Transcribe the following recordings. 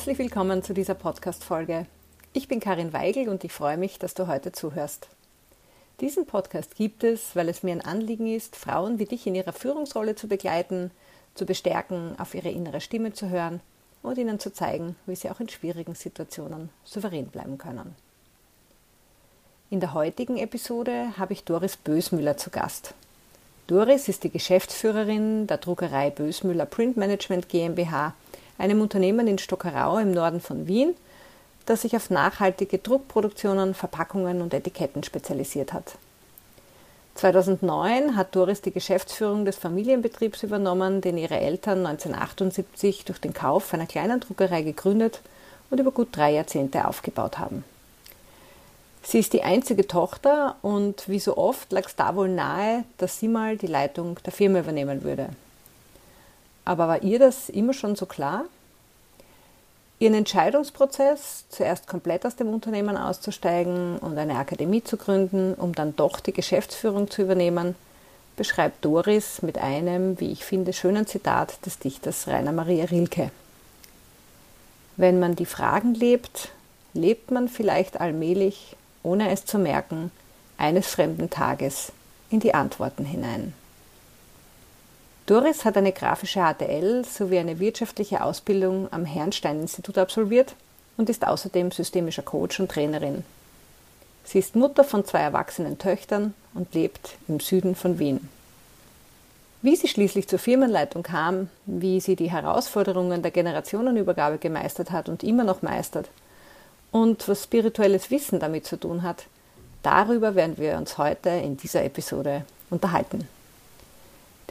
Herzlich willkommen zu dieser Podcast-Folge. Ich bin Karin Weigel und ich freue mich, dass du heute zuhörst. Diesen Podcast gibt es, weil es mir ein Anliegen ist, Frauen wie dich in ihrer Führungsrolle zu begleiten, zu bestärken, auf ihre innere Stimme zu hören und ihnen zu zeigen, wie sie auch in schwierigen Situationen souverän bleiben können. In der heutigen Episode habe ich Doris Bösmüller zu Gast. Doris ist die Geschäftsführerin der Druckerei Bösmüller Print Management GmbH einem Unternehmen in Stockerau im Norden von Wien, das sich auf nachhaltige Druckproduktionen, Verpackungen und Etiketten spezialisiert hat. 2009 hat Doris die Geschäftsführung des Familienbetriebs übernommen, den ihre Eltern 1978 durch den Kauf einer kleinen Druckerei gegründet und über gut drei Jahrzehnte aufgebaut haben. Sie ist die einzige Tochter und wie so oft lag es da wohl nahe, dass sie mal die Leitung der Firma übernehmen würde. Aber war ihr das immer schon so klar? Ihren Entscheidungsprozess, zuerst komplett aus dem Unternehmen auszusteigen und eine Akademie zu gründen, um dann doch die Geschäftsführung zu übernehmen, beschreibt Doris mit einem, wie ich finde, schönen Zitat des Dichters Rainer Maria Rilke. Wenn man die Fragen lebt, lebt man vielleicht allmählich, ohne es zu merken, eines fremden Tages in die Antworten hinein. Doris hat eine grafische HTL sowie eine wirtschaftliche Ausbildung am Herrnstein-Institut absolviert und ist außerdem systemischer Coach und Trainerin. Sie ist Mutter von zwei erwachsenen Töchtern und lebt im Süden von Wien. Wie sie schließlich zur Firmenleitung kam, wie sie die Herausforderungen der Generationenübergabe gemeistert hat und immer noch meistert und was spirituelles Wissen damit zu tun hat, darüber werden wir uns heute in dieser Episode unterhalten.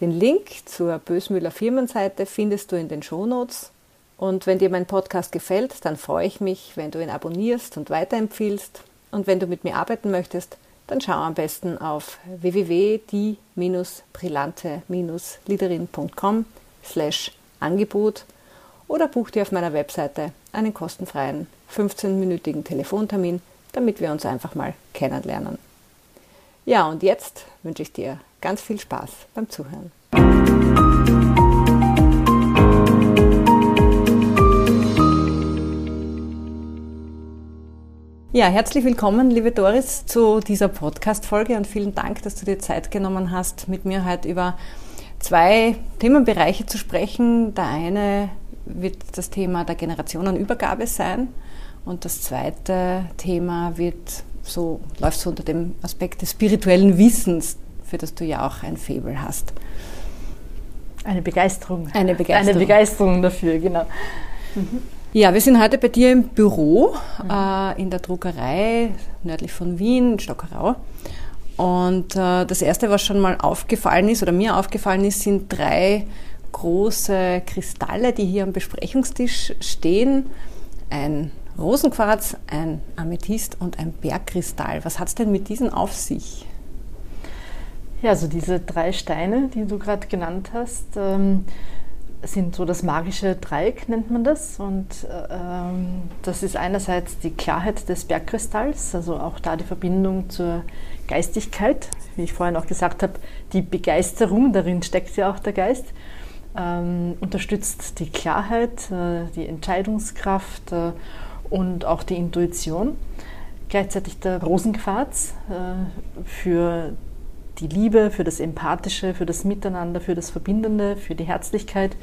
Den Link zur Bösmüller Firmenseite findest du in den Shownotes. Und wenn dir mein Podcast gefällt, dann freue ich mich, wenn du ihn abonnierst und weiterempfiehlst. Und wenn du mit mir arbeiten möchtest, dann schau am besten auf www.die-brillante-liederin.com slash Angebot oder buch dir auf meiner Webseite einen kostenfreien 15-minütigen Telefontermin, damit wir uns einfach mal kennenlernen. Ja, und jetzt wünsche ich dir ganz viel Spaß beim Zuhören. Ja, herzlich willkommen, liebe Doris, zu dieser Podcast-Folge und vielen Dank, dass du dir Zeit genommen hast, mit mir heute über zwei Themenbereiche zu sprechen. Der eine wird das Thema der Generationenübergabe sein und das zweite Thema wird so, läuft so unter dem Aspekt des spirituellen Wissens, für das du ja auch ein Faible hast. Eine Begeisterung. Eine Begeisterung. Eine Begeisterung dafür, genau. Mhm. Ja, wir sind heute bei dir im Büro mhm. äh, in der Druckerei nördlich von Wien, in Stockerau. Und äh, das erste, was schon mal aufgefallen ist oder mir aufgefallen ist, sind drei große Kristalle, die hier am Besprechungstisch stehen. Ein Rosenquarz, ein Amethyst und ein Bergkristall. Was hat es denn mit diesen auf sich? Ja, also diese drei Steine, die du gerade genannt hast, ähm, sind so das magische Dreieck, nennt man das. Und ähm, das ist einerseits die Klarheit des Bergkristalls, also auch da die Verbindung zur Geistigkeit. Wie ich vorhin auch gesagt habe, die Begeisterung, darin steckt ja auch der Geist, ähm, unterstützt die Klarheit, äh, die Entscheidungskraft äh, und auch die Intuition. Gleichzeitig der Rosenquarz äh, für die Liebe, für das Empathische, für das Miteinander, für das Verbindende, für die Herzlichkeit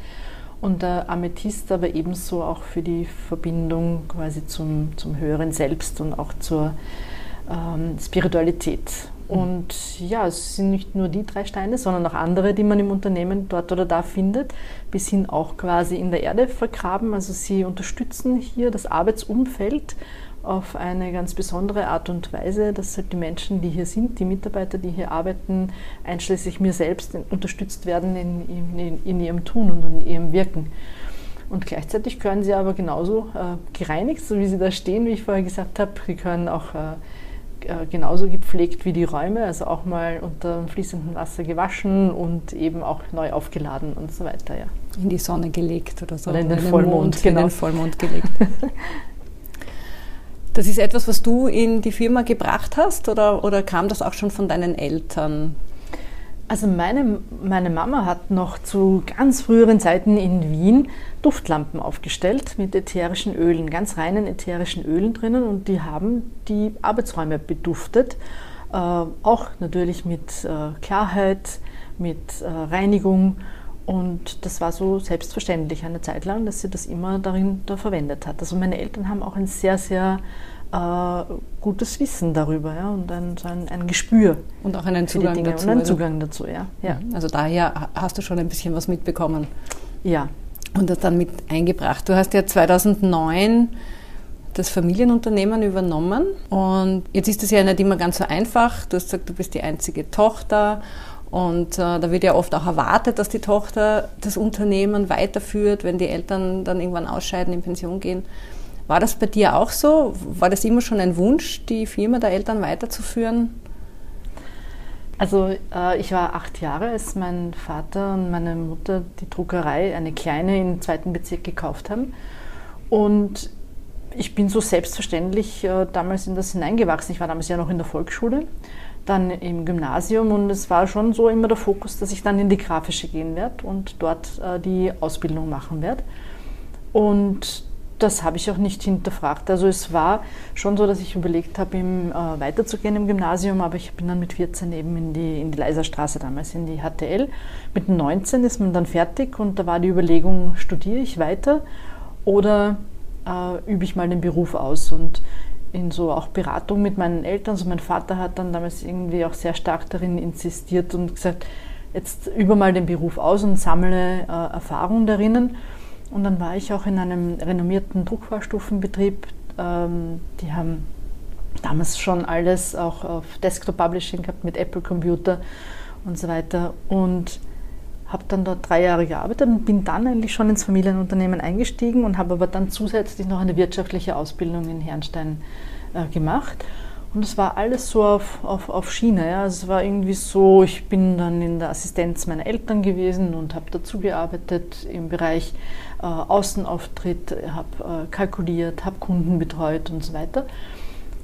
und der Amethyst aber ebenso auch für die Verbindung quasi zum, zum höheren Selbst und auch zur ähm, Spiritualität. Und ja, es sind nicht nur die drei Steine, sondern auch andere, die man im Unternehmen dort oder da findet, bis hin auch quasi in der Erde vergraben. Also sie unterstützen hier das Arbeitsumfeld auf eine ganz besondere Art und Weise, dass halt die Menschen, die hier sind, die Mitarbeiter, die hier arbeiten, einschließlich mir selbst unterstützt werden in, in, in ihrem Tun und in ihrem Wirken. Und gleichzeitig können sie aber genauso äh, gereinigt, so wie sie da stehen, wie ich vorher gesagt habe. Sie können auch äh, genauso gepflegt wie die Räume, also auch mal unter fließendem Wasser gewaschen und eben auch neu aufgeladen und so weiter. Ja. In die Sonne gelegt oder so. Oder in den, in Vollmond, Mond, genau. In den Vollmond gelegt. das ist etwas, was du in die Firma gebracht hast oder, oder kam das auch schon von deinen Eltern? Also meine, meine Mama hat noch zu ganz früheren Zeiten in Wien Duftlampen aufgestellt mit ätherischen Ölen, ganz reinen ätherischen Ölen drinnen und die haben die Arbeitsräume beduftet. Äh, auch natürlich mit äh, Klarheit, mit äh, Reinigung und das war so selbstverständlich eine Zeit lang, dass sie das immer darin da verwendet hat. Also meine Eltern haben auch ein sehr, sehr äh, gutes Wissen darüber ja, und ein, so ein, ein Gespür. Und auch einen Zugang dazu. Und einen also Zugang dazu, ja. ja. Mhm. Also daher hast du schon ein bisschen was mitbekommen. Ja. Und das dann mit eingebracht. Du hast ja 2009 das Familienunternehmen übernommen und jetzt ist es ja nicht immer ganz so einfach. Du hast gesagt, du bist die einzige Tochter und äh, da wird ja oft auch erwartet, dass die Tochter das Unternehmen weiterführt, wenn die Eltern dann irgendwann ausscheiden, in Pension gehen. War das bei dir auch so? War das immer schon ein Wunsch, die Firma der Eltern weiterzuführen? Also äh, ich war acht Jahre, als mein Vater und meine Mutter die Druckerei, eine kleine im zweiten Bezirk gekauft haben. Und ich bin so selbstverständlich äh, damals in das hineingewachsen. Ich war damals ja noch in der Volksschule dann im Gymnasium und es war schon so immer der Fokus, dass ich dann in die grafische gehen werde und dort äh, die Ausbildung machen werde. Und das habe ich auch nicht hinterfragt. Also es war schon so, dass ich überlegt habe, im, äh, weiterzugehen im Gymnasium, aber ich bin dann mit 14 eben in die, in die Leiserstraße damals, in die HTL. Mit 19 ist man dann fertig und da war die Überlegung, studiere ich weiter oder äh, übe ich mal den Beruf aus. Und in so auch Beratung mit meinen Eltern. Also mein Vater hat dann damals irgendwie auch sehr stark darin insistiert und gesagt, jetzt über mal den Beruf aus und sammle äh, Erfahrung darinnen. Und dann war ich auch in einem renommierten Druckvorstufenbetrieb. Ähm, die haben damals schon alles auch auf Desktop Publishing gehabt mit Apple Computer und so weiter. Und habe dann dort drei Jahre gearbeitet und bin dann eigentlich schon ins Familienunternehmen eingestiegen und habe aber dann zusätzlich noch eine wirtschaftliche Ausbildung in Herrenstein äh, gemacht. Und es war alles so auf, auf, auf Schiene. Ja. Es war irgendwie so, ich bin dann in der Assistenz meiner Eltern gewesen und habe dazu gearbeitet im Bereich äh, Außenauftritt, habe äh, kalkuliert, habe Kunden betreut und so weiter.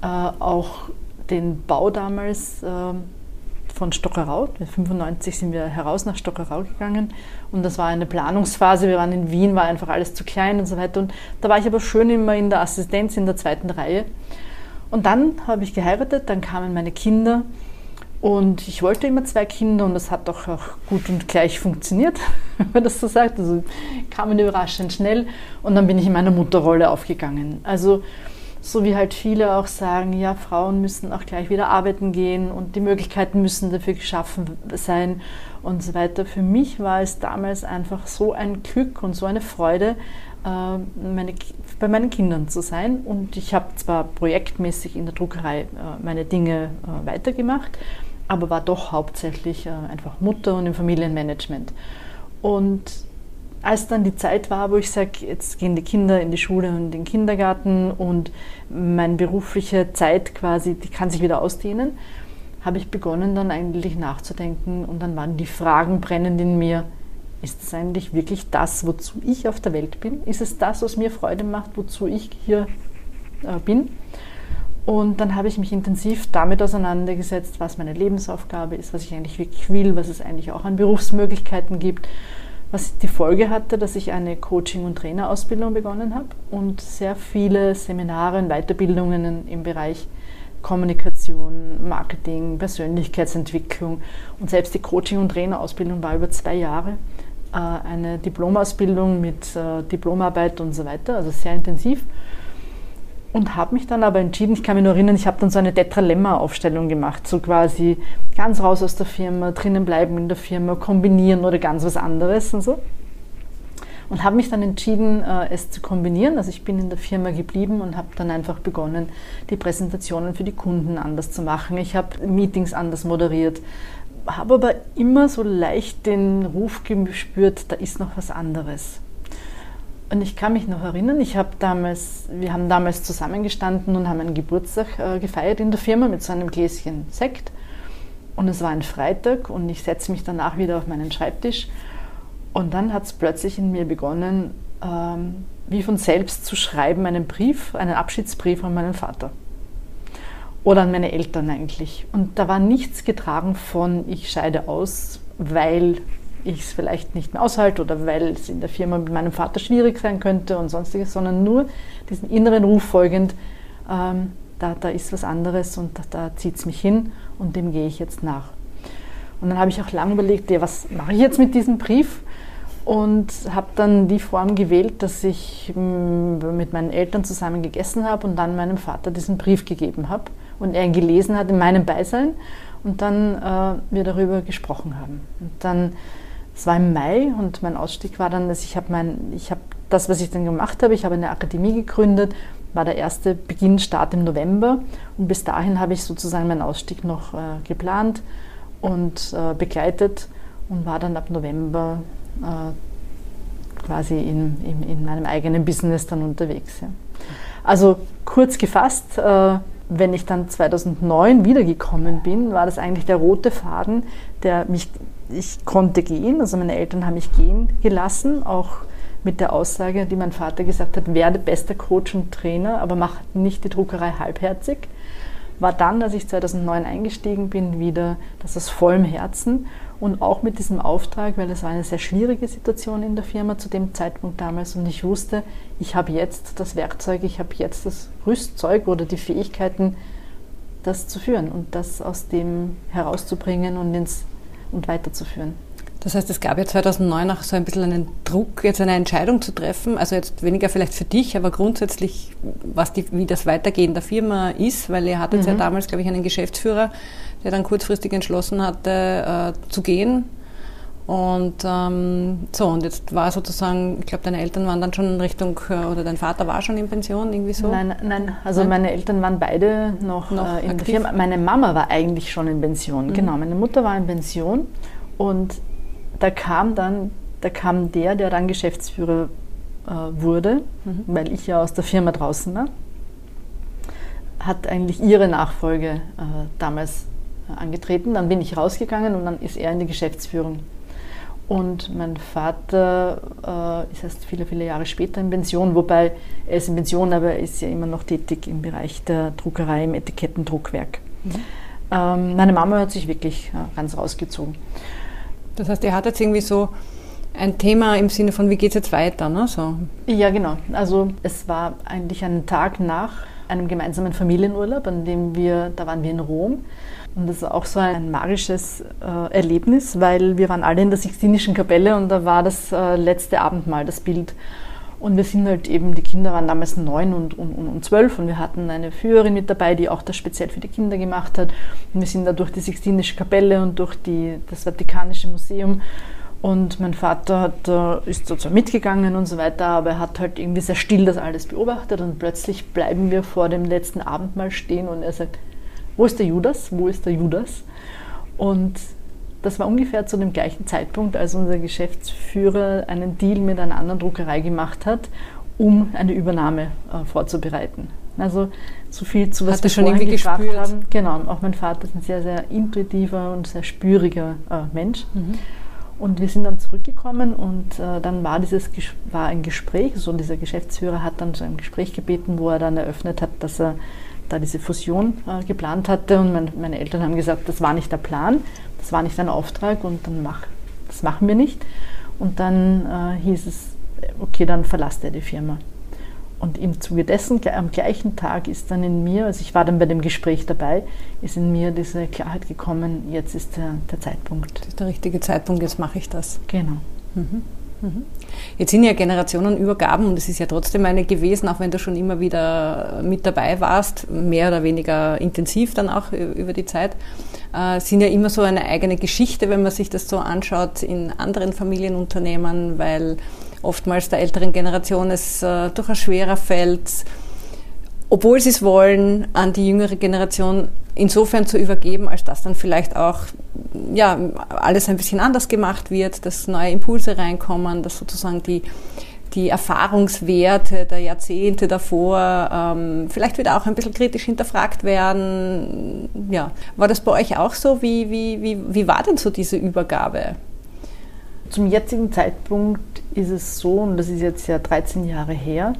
Äh, auch den Bau damals ähm, von Stockerau. 1995 sind wir heraus nach Stockerau gegangen und das war eine Planungsphase. Wir waren in Wien, war einfach alles zu klein und so weiter. Und da war ich aber schön immer in der Assistenz in der zweiten Reihe. Und dann habe ich geheiratet, dann kamen meine Kinder und ich wollte immer zwei Kinder und das hat doch auch gut und gleich funktioniert, wenn man das so sagt. Also kamen überraschend schnell und dann bin ich in meiner Mutterrolle aufgegangen. Also so wie halt viele auch sagen, ja, Frauen müssen auch gleich wieder arbeiten gehen und die Möglichkeiten müssen dafür geschaffen sein und so weiter. Für mich war es damals einfach so ein Glück und so eine Freude, äh, meine, bei meinen Kindern zu sein. Und ich habe zwar projektmäßig in der Druckerei äh, meine Dinge äh, weitergemacht, aber war doch hauptsächlich einfach Mutter und im Familienmanagement. Und als dann die Zeit war, wo ich sage, jetzt gehen die Kinder in die Schule und in den Kindergarten und meine berufliche Zeit quasi, die kann sich wieder ausdehnen, habe ich begonnen dann eigentlich nachzudenken und dann waren die Fragen brennend in mir. Ist es eigentlich wirklich das, wozu ich auf der Welt bin? Ist es das, was mir Freude macht, wozu ich hier äh, bin? Und dann habe ich mich intensiv damit auseinandergesetzt, was meine Lebensaufgabe ist, was ich eigentlich wirklich will, was es eigentlich auch an Berufsmöglichkeiten gibt was die Folge hatte, dass ich eine Coaching- und Trainerausbildung begonnen habe und sehr viele Seminare und Weiterbildungen im Bereich Kommunikation, Marketing, Persönlichkeitsentwicklung und selbst die Coaching- und Trainerausbildung war über zwei Jahre. Äh, eine Diplomausbildung mit äh, Diplomarbeit und so weiter, also sehr intensiv und habe mich dann aber entschieden, ich kann mich nur erinnern, ich habe dann so eine Tetralemma-Aufstellung gemacht, so quasi ganz raus aus der Firma, drinnen bleiben in der Firma, kombinieren oder ganz was anderes und so. Und habe mich dann entschieden, äh, es zu kombinieren. Also ich bin in der Firma geblieben und habe dann einfach begonnen, die Präsentationen für die Kunden anders zu machen. Ich habe Meetings anders moderiert, habe aber immer so leicht den Ruf gespürt, da ist noch was anderes. Und ich kann mich noch erinnern, ich habe damals, wir haben damals zusammengestanden und haben einen Geburtstag äh, gefeiert in der Firma mit so einem Gläschen Sekt. Und es war ein Freitag und ich setze mich danach wieder auf meinen Schreibtisch. Und dann hat es plötzlich in mir begonnen, ähm, wie von selbst zu schreiben, einen Brief, einen Abschiedsbrief an meinen Vater. oder an meine Eltern eigentlich. Und da war nichts getragen von, ich scheide aus, weil ich es vielleicht nicht mehr aushalte oder weil es in der Firma mit meinem Vater schwierig sein könnte und sonstiges, sondern nur diesen inneren Ruf folgend, ähm, da, da ist was anderes und da, da zieht es mich hin und dem gehe ich jetzt nach. Und dann habe ich auch lange überlegt, ja, was mache ich jetzt mit diesem Brief? Und habe dann die Form gewählt, dass ich mm, mit meinen Eltern zusammen gegessen habe und dann meinem Vater diesen Brief gegeben habe und er ihn gelesen hat in meinem Beisein und dann äh, wir darüber gesprochen haben. Und dann, es war im Mai und mein Ausstieg war dann, dass ich habe mein, ich habe das, was ich dann gemacht habe, ich habe eine Akademie gegründet, war der erste Beginn, Start im November und bis dahin habe ich sozusagen meinen Ausstieg noch äh, geplant und äh, begleitet und war dann ab November äh, quasi in, in, in, meinem eigenen Business dann unterwegs. Ja. Also kurz gefasst, äh, wenn ich dann 2009 wiedergekommen bin, war das eigentlich der rote Faden, der mich, ich konnte gehen, also meine Eltern haben mich gehen gelassen, auch mit der Aussage, die mein Vater gesagt hat, werde bester Coach und Trainer, aber mach nicht die Druckerei halbherzig. War dann, als ich 2009 eingestiegen bin, wieder das aus vollem Herzen und auch mit diesem Auftrag, weil es war eine sehr schwierige Situation in der Firma zu dem Zeitpunkt damals und ich wusste, ich habe jetzt das Werkzeug, ich habe jetzt das Rüstzeug oder die Fähigkeiten, das zu führen und das aus dem herauszubringen und, ins, und weiterzuführen. Das heißt, es gab ja 2009 auch so ein bisschen einen Druck, jetzt eine Entscheidung zu treffen. Also jetzt weniger vielleicht für dich, aber grundsätzlich, was die, wie das Weitergehen der Firma ist, weil ihr hattet mhm. ja damals, glaube ich, einen Geschäftsführer, der dann kurzfristig entschlossen hatte, äh, zu gehen. Und ähm, so, und jetzt war sozusagen, ich glaube, deine Eltern waren dann schon in Richtung, äh, oder dein Vater war schon in Pension, irgendwie so? Nein, nein, also nein? meine Eltern waren beide noch, noch äh, in aktiv? der Firma. Meine Mama war eigentlich schon in Pension, mhm. genau. Meine Mutter war in Pension und da kam dann, da kam der, der dann Geschäftsführer äh, wurde, mhm. weil ich ja aus der Firma draußen war, hat eigentlich ihre Nachfolge äh, damals äh, angetreten. Dann bin ich rausgegangen und dann ist er in die Geschäftsführung. Und mein Vater äh, ist erst viele, viele Jahre später in Pension, wobei er ist in Pension, aber er ist ja immer noch tätig im Bereich der Druckerei, im Etikettendruckwerk. Mhm. Ähm, meine Mama hat sich wirklich äh, ganz rausgezogen. Das heißt, ihr hattet irgendwie so ein Thema im Sinne von, wie geht es jetzt weiter? Ne? So. Ja, genau. Also es war eigentlich ein Tag nach einem gemeinsamen Familienurlaub, an dem wir, da waren wir in Rom. Und das war auch so ein magisches äh, Erlebnis, weil wir waren alle in der Sixtinischen Kapelle und da war das äh, letzte Abendmahl, das Bild. Und wir sind halt eben, die Kinder waren damals neun und, und, und zwölf und wir hatten eine Führerin mit dabei, die auch das speziell für die Kinder gemacht hat. Und wir sind da durch die Sixtinische Kapelle und durch die, das Vatikanische Museum. Und mein Vater hat, äh, ist so zwar mitgegangen und so weiter, aber er hat halt irgendwie sehr still das alles beobachtet und plötzlich bleiben wir vor dem letzten Abendmahl stehen und er sagt, wo ist der Judas? Wo ist der Judas? Und das war ungefähr zu dem gleichen Zeitpunkt, als unser Geschäftsführer einen Deal mit einer anderen Druckerei gemacht hat, um eine Übernahme äh, vorzubereiten. Also so viel zu was hat wir schon irgendwie gefragt gespürt. haben. Genau, auch mein Vater ist ein sehr, sehr intuitiver und sehr spüriger äh, Mensch. Mhm. Und wir sind dann zurückgekommen und äh, dann war dieses war ein Gespräch, so dieser Geschäftsführer hat dann so ein Gespräch gebeten, wo er dann eröffnet hat, dass er da diese Fusion äh, geplant hatte und mein, meine Eltern haben gesagt, das war nicht der Plan, das war nicht ein Auftrag und dann mach, das machen wir nicht. Und dann äh, hieß es, okay, dann verlasst er die Firma. Und im Zuge dessen, am gleichen Tag ist dann in mir, also ich war dann bei dem Gespräch dabei, ist in mir diese Klarheit gekommen, jetzt ist der, der Zeitpunkt. Das ist der richtige Zeitpunkt, jetzt mache ich das. Genau. Mhm. Mhm. Jetzt sind ja Generationenübergaben und es ist ja trotzdem eine gewesen, auch wenn du schon immer wieder mit dabei warst, mehr oder weniger intensiv dann auch über die Zeit, äh, sind ja immer so eine eigene Geschichte, wenn man sich das so anschaut in anderen Familienunternehmen, weil oftmals der älteren Generation es äh, durchaus schwerer fällt, obwohl sie es wollen, an die jüngere Generation insofern zu übergeben, als dass dann vielleicht auch ja, alles ein bisschen anders gemacht wird, dass neue Impulse reinkommen, dass sozusagen die, die Erfahrungswerte der Jahrzehnte davor ähm, vielleicht wieder auch ein bisschen kritisch hinterfragt werden. Ja. War das bei euch auch so? Wie, wie, wie, wie war denn so diese Übergabe? Zum jetzigen Zeitpunkt ist es so, und das ist jetzt ja 13 Jahre her,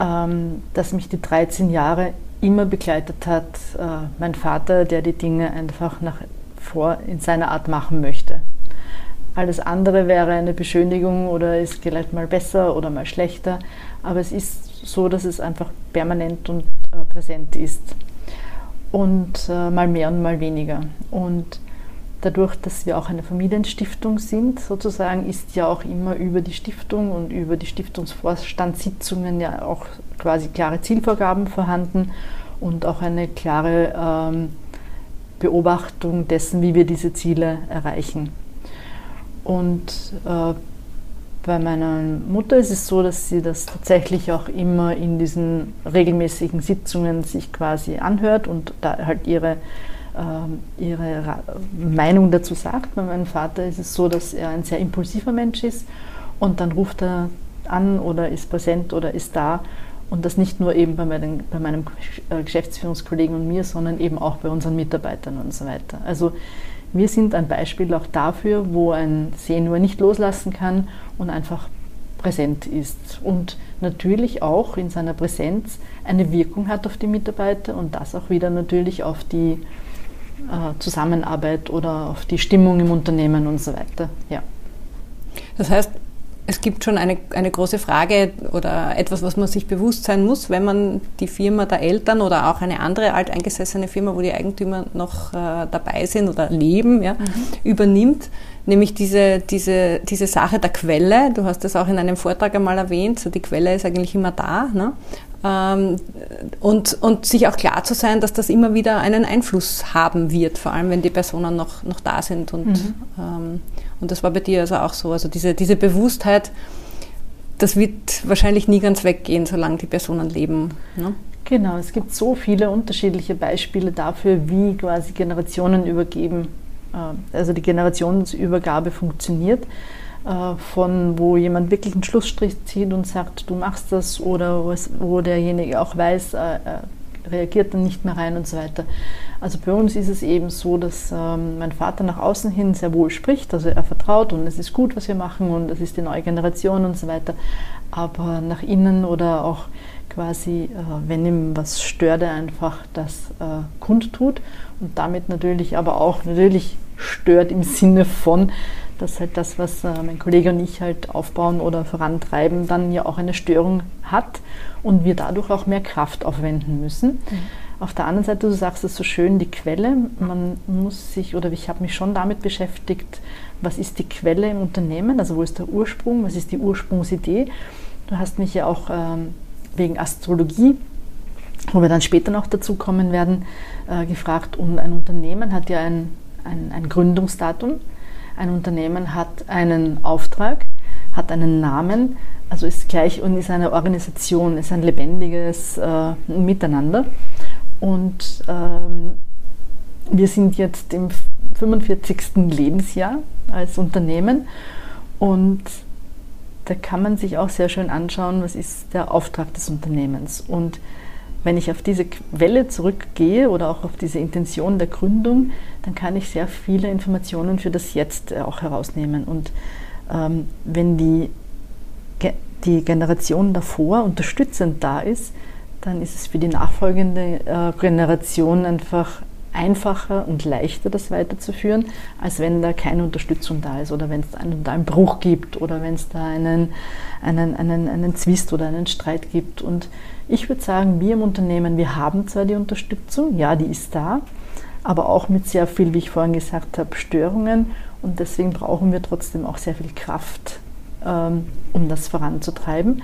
ähm, dass mich die 13 Jahre immer begleitet hat, äh, mein Vater, der die Dinge einfach nach vor in seiner Art machen möchte. Alles andere wäre eine Beschönigung oder ist vielleicht mal besser oder mal schlechter, aber es ist so, dass es einfach permanent und äh, präsent ist und äh, mal mehr und mal weniger. Und dadurch, dass wir auch eine Familienstiftung sind, sozusagen, ist ja auch immer über die Stiftung und über die Stiftungsvorstandssitzungen ja auch quasi klare Zielvorgaben vorhanden und auch eine klare ähm, Beobachtung dessen, wie wir diese Ziele erreichen. Und äh, bei meiner Mutter ist es so, dass sie das tatsächlich auch immer in diesen regelmäßigen Sitzungen sich quasi anhört und da halt ihre, äh, ihre Meinung dazu sagt. Bei meinem Vater ist es so, dass er ein sehr impulsiver Mensch ist und dann ruft er an oder ist präsent oder ist da und das nicht nur eben bei, meinen, bei meinem äh, Geschäftsführungskollegen und mir, sondern eben auch bei unseren Mitarbeitern und so weiter. Also wir sind ein Beispiel auch dafür, wo ein Senior nicht loslassen kann und einfach präsent ist und natürlich auch in seiner Präsenz eine Wirkung hat auf die Mitarbeiter und das auch wieder natürlich auf die Zusammenarbeit oder auf die Stimmung im Unternehmen und so weiter. Ja. Das heißt, es gibt schon eine, eine große Frage oder etwas, was man sich bewusst sein muss, wenn man die Firma der Eltern oder auch eine andere alteingesessene Firma, wo die Eigentümer noch äh, dabei sind oder leben, ja, mhm. übernimmt, nämlich diese, diese, diese Sache der Quelle. Du hast das auch in einem Vortrag einmal erwähnt, so die Quelle ist eigentlich immer da. Ne? Ähm, und, und sich auch klar zu sein, dass das immer wieder einen Einfluss haben wird, vor allem wenn die Personen noch, noch da sind und mhm. ähm, und das war bei dir also auch so. Also diese, diese Bewusstheit, das wird wahrscheinlich nie ganz weggehen, solange die Personen leben. Ne? Genau, es gibt so viele unterschiedliche Beispiele dafür, wie quasi Generationen übergeben, äh, also die Generationsübergabe funktioniert. Äh, von wo jemand wirklich einen Schlussstrich zieht und sagt, du machst das, oder wo derjenige auch weiß, äh, reagiert dann nicht mehr rein und so weiter. Also bei uns ist es eben so, dass ähm, mein Vater nach außen hin sehr wohl spricht, also er vertraut und es ist gut, was wir machen und es ist die neue Generation und so weiter. Aber nach innen oder auch quasi, äh, wenn ihm was stört, er einfach das äh, kundtut und damit natürlich aber auch natürlich stört im Sinne von, dass halt das, was äh, mein Kollege und ich halt aufbauen oder vorantreiben, dann ja auch eine Störung hat und wir dadurch auch mehr Kraft aufwenden müssen. Mhm. Auf der anderen Seite, du sagst es so schön, die Quelle, man muss sich, oder ich habe mich schon damit beschäftigt, was ist die Quelle im Unternehmen, also wo ist der Ursprung, was ist die Ursprungsidee. Du hast mich ja auch ähm, wegen Astrologie, wo wir dann später noch dazu kommen werden, äh, gefragt, und ein Unternehmen hat ja ein, ein, ein Gründungsdatum, ein Unternehmen hat einen Auftrag, hat einen Namen, also ist gleich und ist eine Organisation, ist ein lebendiges äh, Miteinander. Und ähm, wir sind jetzt im 45. Lebensjahr als Unternehmen und da kann man sich auch sehr schön anschauen, was ist der Auftrag des Unternehmens. Und wenn ich auf diese Quelle zurückgehe oder auch auf diese Intention der Gründung, dann kann ich sehr viele Informationen für das Jetzt äh, auch herausnehmen. Und ähm, wenn die, die Generation davor unterstützend da ist, dann ist es für die nachfolgende äh, Generation einfach einfacher und leichter, das weiterzuführen, als wenn da keine Unterstützung da ist oder wenn es einen, da einen Bruch gibt oder wenn es da einen, einen, einen, einen Zwist oder einen Streit gibt. Und ich würde sagen, wir im Unternehmen, wir haben zwar die Unterstützung, ja, die ist da, aber auch mit sehr viel, wie ich vorhin gesagt habe, Störungen und deswegen brauchen wir trotzdem auch sehr viel Kraft, ähm, um das voranzutreiben.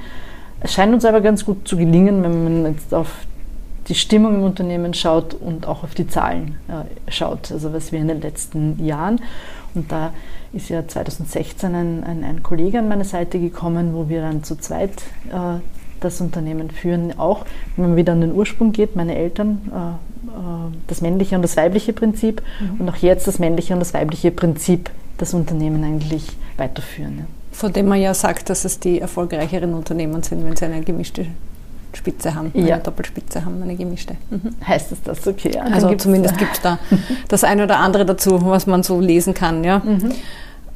Es scheint uns aber ganz gut zu gelingen, wenn man jetzt auf die Stimmung im Unternehmen schaut und auch auf die Zahlen äh, schaut, also was wir in den letzten Jahren. Und da ist ja 2016 ein, ein, ein Kollege an meine Seite gekommen, wo wir dann zu zweit äh, das Unternehmen führen. Auch wenn man wieder an den Ursprung geht, meine Eltern, äh, das männliche und das weibliche Prinzip mhm. und auch jetzt das männliche und das weibliche Prinzip das Unternehmen eigentlich weiterführen. Ja. Von dem man ja sagt, dass es die erfolgreicheren Unternehmen sind, wenn sie eine gemischte Spitze haben, eine Doppelspitze haben, eine gemischte. Mhm. Heißt es das? Okay. Ja, also zumindest gibt es da das eine oder andere dazu, was man so lesen kann. Ja. Mhm.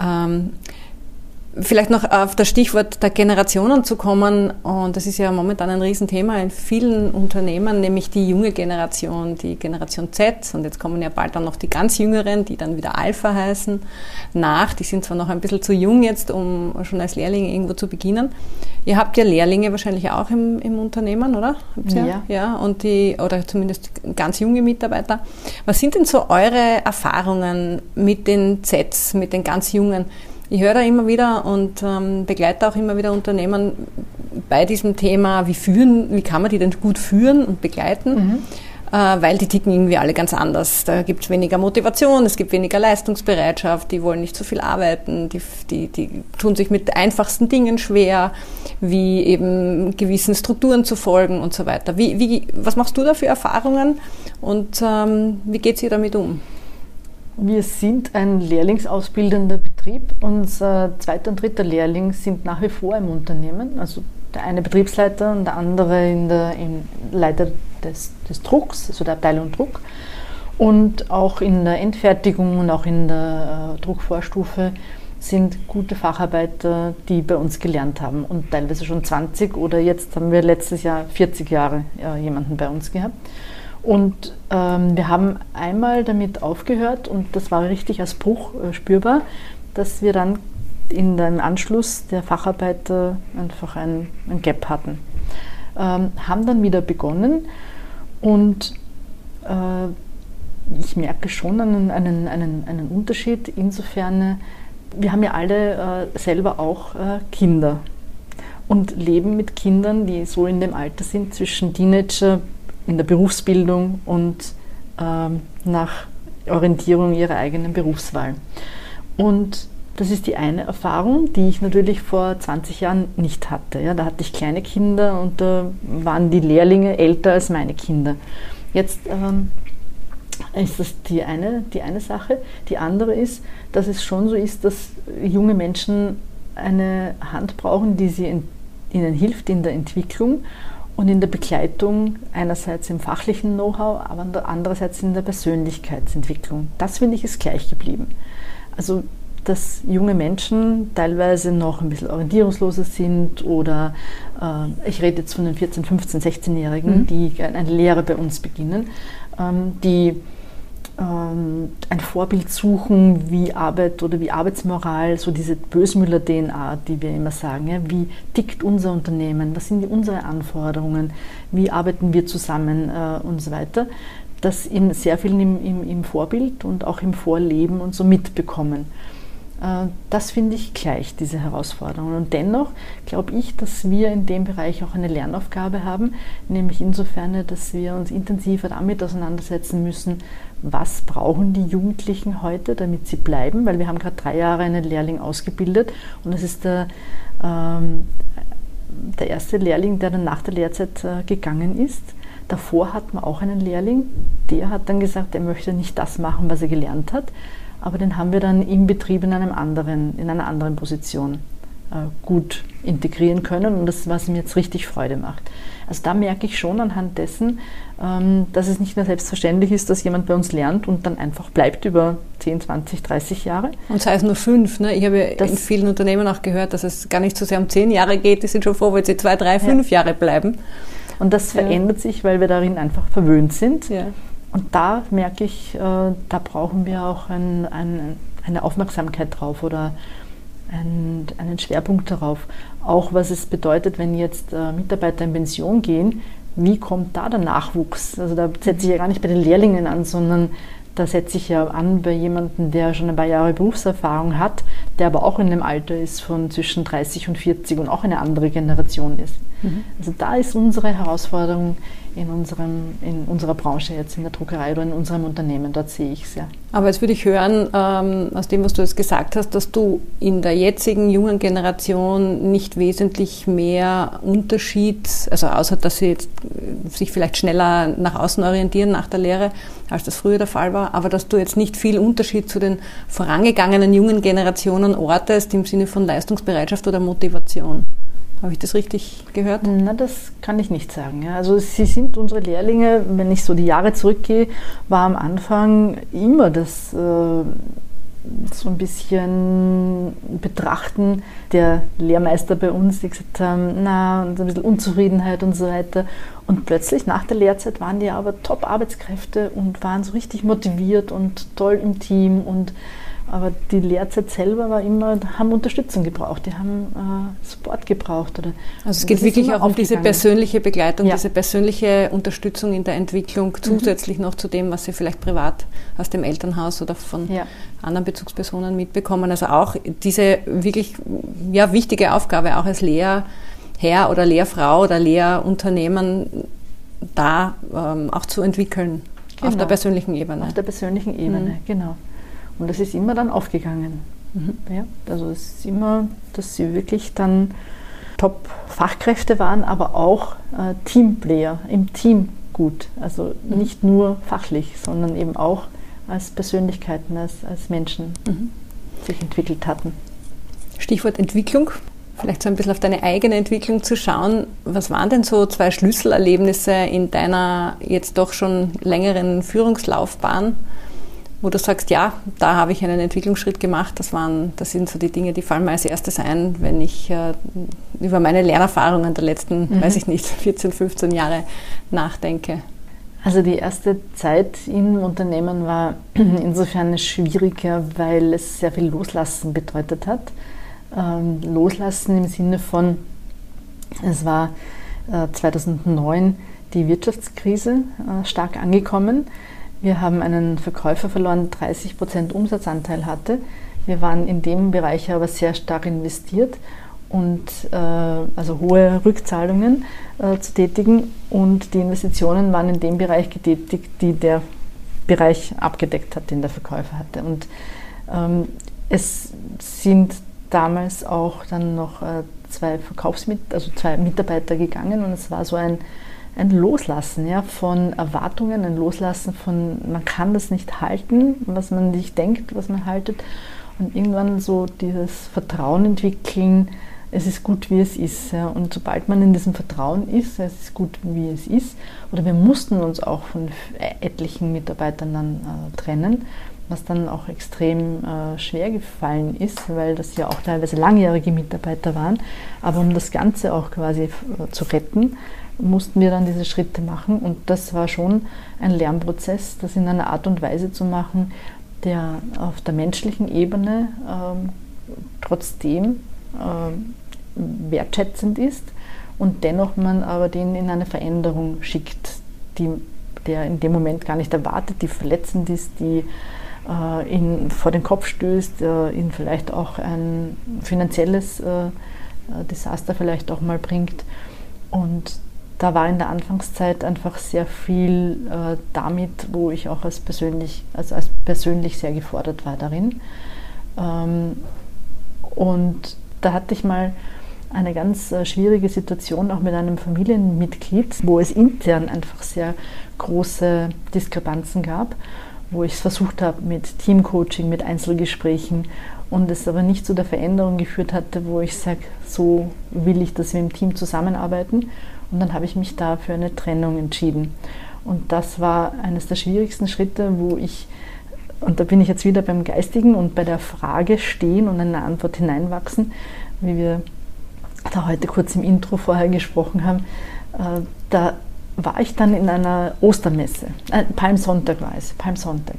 Ähm, Vielleicht noch auf das Stichwort der Generationen zu kommen. Und das ist ja momentan ein Riesenthema in vielen Unternehmen, nämlich die junge Generation, die Generation Z. Und jetzt kommen ja bald dann noch die ganz Jüngeren, die dann wieder Alpha heißen, nach. Die sind zwar noch ein bisschen zu jung jetzt, um schon als Lehrlinge irgendwo zu beginnen. Ihr habt ja Lehrlinge wahrscheinlich auch im, im Unternehmen, oder? Ja. ja. Ja, und die, oder zumindest ganz junge Mitarbeiter. Was sind denn so eure Erfahrungen mit den Zs, mit den ganz Jungen? Ich höre da immer wieder und ähm, begleite auch immer wieder Unternehmen bei diesem Thema, wie führen, wie kann man die denn gut führen und begleiten. Mhm. Äh, weil die ticken irgendwie alle ganz anders. Da gibt es weniger Motivation, es gibt weniger Leistungsbereitschaft, die wollen nicht so viel arbeiten, die, die, die tun sich mit einfachsten Dingen schwer, wie eben gewissen Strukturen zu folgen und so weiter. Wie, wie, was machst du da für Erfahrungen und ähm, wie geht ihr damit um? Wir sind ein lehrlingsausbildender Betrieb. Unser zweiter und dritter Lehrling sind nach wie vor im Unternehmen. Also der eine Betriebsleiter und der andere in der, im Leiter des, des Drucks, also der Abteilung Druck. Und auch in der Endfertigung und auch in der äh, Druckvorstufe sind gute Facharbeiter, die bei uns gelernt haben und teilweise schon 20 oder jetzt haben wir letztes Jahr 40 Jahre äh, jemanden bei uns gehabt. Und ähm, wir haben einmal damit aufgehört und das war richtig als Bruch äh, spürbar, dass wir dann in dem Anschluss der Facharbeiter einfach ein, ein Gap hatten. Ähm, haben dann wieder begonnen und äh, ich merke schon einen, einen, einen, einen Unterschied insofern, wir haben ja alle äh, selber auch äh, Kinder und leben mit Kindern, die so in dem Alter sind, zwischen Teenager in der Berufsbildung und ähm, nach Orientierung ihrer eigenen Berufswahl. Und das ist die eine Erfahrung, die ich natürlich vor 20 Jahren nicht hatte. Ja, da hatte ich kleine Kinder und da waren die Lehrlinge älter als meine Kinder. Jetzt ähm, ist das die eine, die eine Sache. Die andere ist, dass es schon so ist, dass junge Menschen eine Hand brauchen, die sie in, ihnen hilft in der Entwicklung und in der Begleitung einerseits im fachlichen Know-how, aber andererseits in der Persönlichkeitsentwicklung. Das finde ich ist gleich geblieben. Also dass junge Menschen teilweise noch ein bisschen orientierungsloser sind oder äh, ich rede jetzt von den 14, 15, 16-Jährigen, mhm. die eine Lehre bei uns beginnen, ähm, die ein Vorbild suchen, wie Arbeit oder wie Arbeitsmoral, so diese Bösmüller-DNA, die wir immer sagen. Ja? Wie tickt unser Unternehmen? Was sind unsere Anforderungen? Wie arbeiten wir zusammen äh, und so weiter? Das in sehr vielen im, im, im Vorbild und auch im Vorleben und so mitbekommen. Äh, das finde ich gleich, diese Herausforderungen. Und dennoch glaube ich, dass wir in dem Bereich auch eine Lernaufgabe haben, nämlich insofern, dass wir uns intensiver damit auseinandersetzen müssen, was brauchen die Jugendlichen heute, damit sie bleiben, weil wir haben gerade drei Jahre einen Lehrling ausgebildet und es ist der, ähm, der erste Lehrling, der dann nach der Lehrzeit äh, gegangen ist. Davor hatten wir auch einen Lehrling, der hat dann gesagt, er möchte nicht das machen, was er gelernt hat, aber den haben wir dann im Betrieb in, einem anderen, in einer anderen Position äh, gut integrieren können und das ist, was mir jetzt richtig Freude macht. Also da merke ich schon anhand dessen, dass es nicht mehr selbstverständlich ist, dass jemand bei uns lernt und dann einfach bleibt über 10, 20, 30 Jahre. Und sei es nur fünf. Ne? Ich habe das in vielen Unternehmen auch gehört, dass es gar nicht so sehr um zehn Jahre geht, die sind schon froh, weil sie zwei, drei, fünf ja. Jahre bleiben. Und das ja. verändert sich, weil wir darin einfach verwöhnt sind. Ja. Und da merke ich, äh, da brauchen wir auch ein, ein, eine Aufmerksamkeit drauf oder einen, einen Schwerpunkt darauf. Auch was es bedeutet, wenn jetzt äh, Mitarbeiter in Pension gehen, wie kommt da der Nachwuchs? Also da setze ich ja gar nicht bei den Lehrlingen an, sondern da setze ich ja an bei jemandem, der schon ein paar Jahre Berufserfahrung hat, der aber auch in einem Alter ist von zwischen 30 und 40 und auch eine andere Generation ist. Mhm. Also da ist unsere Herausforderung, in, unserem, in unserer Branche jetzt, in der Druckerei oder in unserem Unternehmen. Dort sehe ich es ja. Aber jetzt würde ich hören, ähm, aus dem, was du jetzt gesagt hast, dass du in der jetzigen jungen Generation nicht wesentlich mehr Unterschied, also außer dass sie jetzt äh, sich vielleicht schneller nach außen orientieren nach der Lehre, als das früher der Fall war, aber dass du jetzt nicht viel Unterschied zu den vorangegangenen jungen Generationen ortest im Sinne von Leistungsbereitschaft oder Motivation. Habe ich das richtig gehört? Na, das kann ich nicht sagen. Also sie sind unsere Lehrlinge, wenn ich so die Jahre zurückgehe, war am Anfang immer das, äh, so ein bisschen betrachten. Der Lehrmeister bei uns, die gesagt haben, na, und ein bisschen Unzufriedenheit und so weiter. Und plötzlich nach der Lehrzeit waren die aber Top-Arbeitskräfte und waren so richtig motiviert und toll im Team und aber die Lehrzeit selber war immer, haben Unterstützung gebraucht, die haben äh, Support gebraucht. Oder, also es geht wirklich auch um diese persönliche Begleitung, ja. diese persönliche Unterstützung in der Entwicklung, mhm. zusätzlich noch zu dem, was sie vielleicht privat aus dem Elternhaus oder von ja. anderen Bezugspersonen mitbekommen. Also auch diese wirklich ja, wichtige Aufgabe, auch als Lehrherr oder Lehrfrau oder Lehrunternehmen da ähm, auch zu entwickeln. Genau. Auf der persönlichen Ebene. Auf der persönlichen Ebene, mhm. genau. Und das ist immer dann aufgegangen. Mhm. Ja, also es ist immer, dass sie wirklich dann Top-Fachkräfte waren, aber auch äh, Teamplayer im Team gut. Also mhm. nicht nur fachlich, sondern eben auch als Persönlichkeiten, als, als Menschen mhm. sich entwickelt hatten. Stichwort Entwicklung. Vielleicht so ein bisschen auf deine eigene Entwicklung zu schauen. Was waren denn so zwei Schlüsselerlebnisse in deiner jetzt doch schon längeren Führungslaufbahn? Wo du sagst, ja, da habe ich einen Entwicklungsschritt gemacht. Das, waren, das sind so die Dinge, die fallen mir als erstes ein, wenn ich äh, über meine Lernerfahrungen der letzten, mhm. weiß ich nicht, 14, 15 Jahre nachdenke. Also die erste Zeit im Unternehmen war insofern schwieriger, weil es sehr viel Loslassen bedeutet hat. Ähm, Loslassen im Sinne von, es war äh, 2009 die Wirtschaftskrise äh, stark angekommen. Wir haben einen Verkäufer verloren, der 30 Prozent Umsatzanteil hatte. Wir waren in dem Bereich aber sehr stark investiert und äh, also hohe Rückzahlungen äh, zu tätigen und die Investitionen waren in dem Bereich getätigt, die der Bereich abgedeckt hat, den der Verkäufer hatte. Und ähm, es sind damals auch dann noch äh, zwei Verkaufsmit also zwei Mitarbeiter gegangen und es war so ein ein Loslassen ja, von Erwartungen, ein Loslassen von, man kann das nicht halten, was man nicht denkt, was man haltet. Und irgendwann so dieses Vertrauen entwickeln, es ist gut, wie es ist. Ja. Und sobald man in diesem Vertrauen ist, es ist gut, wie es ist, oder wir mussten uns auch von etlichen Mitarbeitern dann äh, trennen, was dann auch extrem äh, schwer gefallen ist, weil das ja auch teilweise langjährige Mitarbeiter waren. Aber um das Ganze auch quasi äh, zu retten, mussten wir dann diese Schritte machen. Und das war schon ein Lernprozess, das in einer Art und Weise zu machen, der auf der menschlichen Ebene ähm, trotzdem ähm, wertschätzend ist und dennoch man aber den in eine Veränderung schickt, die der in dem Moment gar nicht erwartet, die verletzend ist, die äh, ihn vor den Kopf stößt, äh, ihn vielleicht auch ein finanzielles äh, Desaster vielleicht auch mal bringt. Und da war in der Anfangszeit einfach sehr viel äh, damit, wo ich auch als persönlich, also als persönlich sehr gefordert war darin. Ähm, und da hatte ich mal eine ganz äh, schwierige Situation auch mit einem Familienmitglied, wo es intern einfach sehr große Diskrepanzen gab, wo ich es versucht habe mit Teamcoaching, mit Einzelgesprächen und es aber nicht zu der Veränderung geführt hatte, wo ich sage, so will ich, dass wir im Team zusammenarbeiten und dann habe ich mich da für eine Trennung entschieden. Und das war eines der schwierigsten Schritte, wo ich, und da bin ich jetzt wieder beim Geistigen und bei der Frage stehen und eine Antwort hineinwachsen, wie wir da heute kurz im Intro vorher gesprochen haben. Äh, da war ich dann in einer Ostermesse. Äh, Palmsonntag war es, Palmsonntag.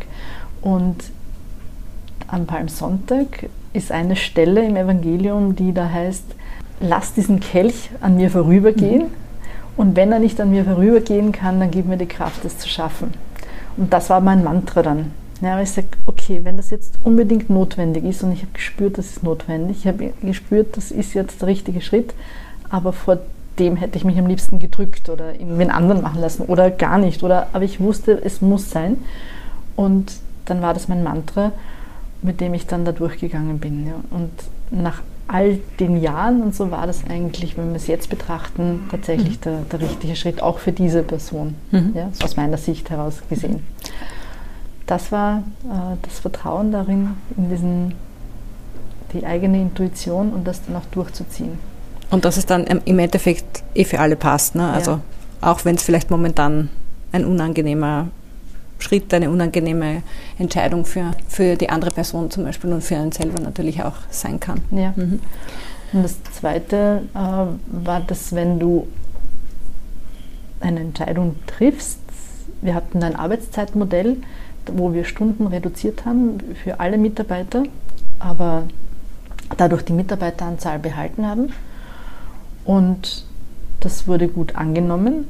Und am Palmsonntag ist eine Stelle im Evangelium, die da heißt, lass diesen Kelch an mir vorübergehen. Mhm und wenn er nicht an mir vorübergehen kann, dann gib mir die Kraft, das zu schaffen. Und das war mein Mantra dann. Ja, ich sage, okay, wenn das jetzt unbedingt notwendig ist und ich habe gespürt, das ist notwendig, ich habe gespürt, das ist jetzt der richtige Schritt, aber vor dem hätte ich mich am liebsten gedrückt oder irgendwen anderen machen lassen oder gar nicht. Oder, aber ich wusste, es muss sein. Und dann war das mein Mantra, mit dem ich dann da durchgegangen bin. Ja. Und nach all den Jahren und so war das eigentlich, wenn wir es jetzt betrachten, tatsächlich mhm. der, der, richtige Schritt, auch für diese Person, mhm. ja, aus meiner Sicht heraus gesehen. Das war äh, das Vertrauen darin, in diesen, die eigene Intuition und das dann auch durchzuziehen. Und dass es dann im Endeffekt eh für alle passt. Ne? Also ja. auch wenn es vielleicht momentan ein unangenehmer Schritt, eine unangenehme Entscheidung für, für die andere Person zum Beispiel und für einen selber natürlich auch sein kann. Ja. Mhm. Und das Zweite äh, war, dass wenn du eine Entscheidung triffst, wir hatten ein Arbeitszeitmodell, wo wir Stunden reduziert haben für alle Mitarbeiter, aber dadurch die Mitarbeiteranzahl behalten haben. Und das wurde gut angenommen.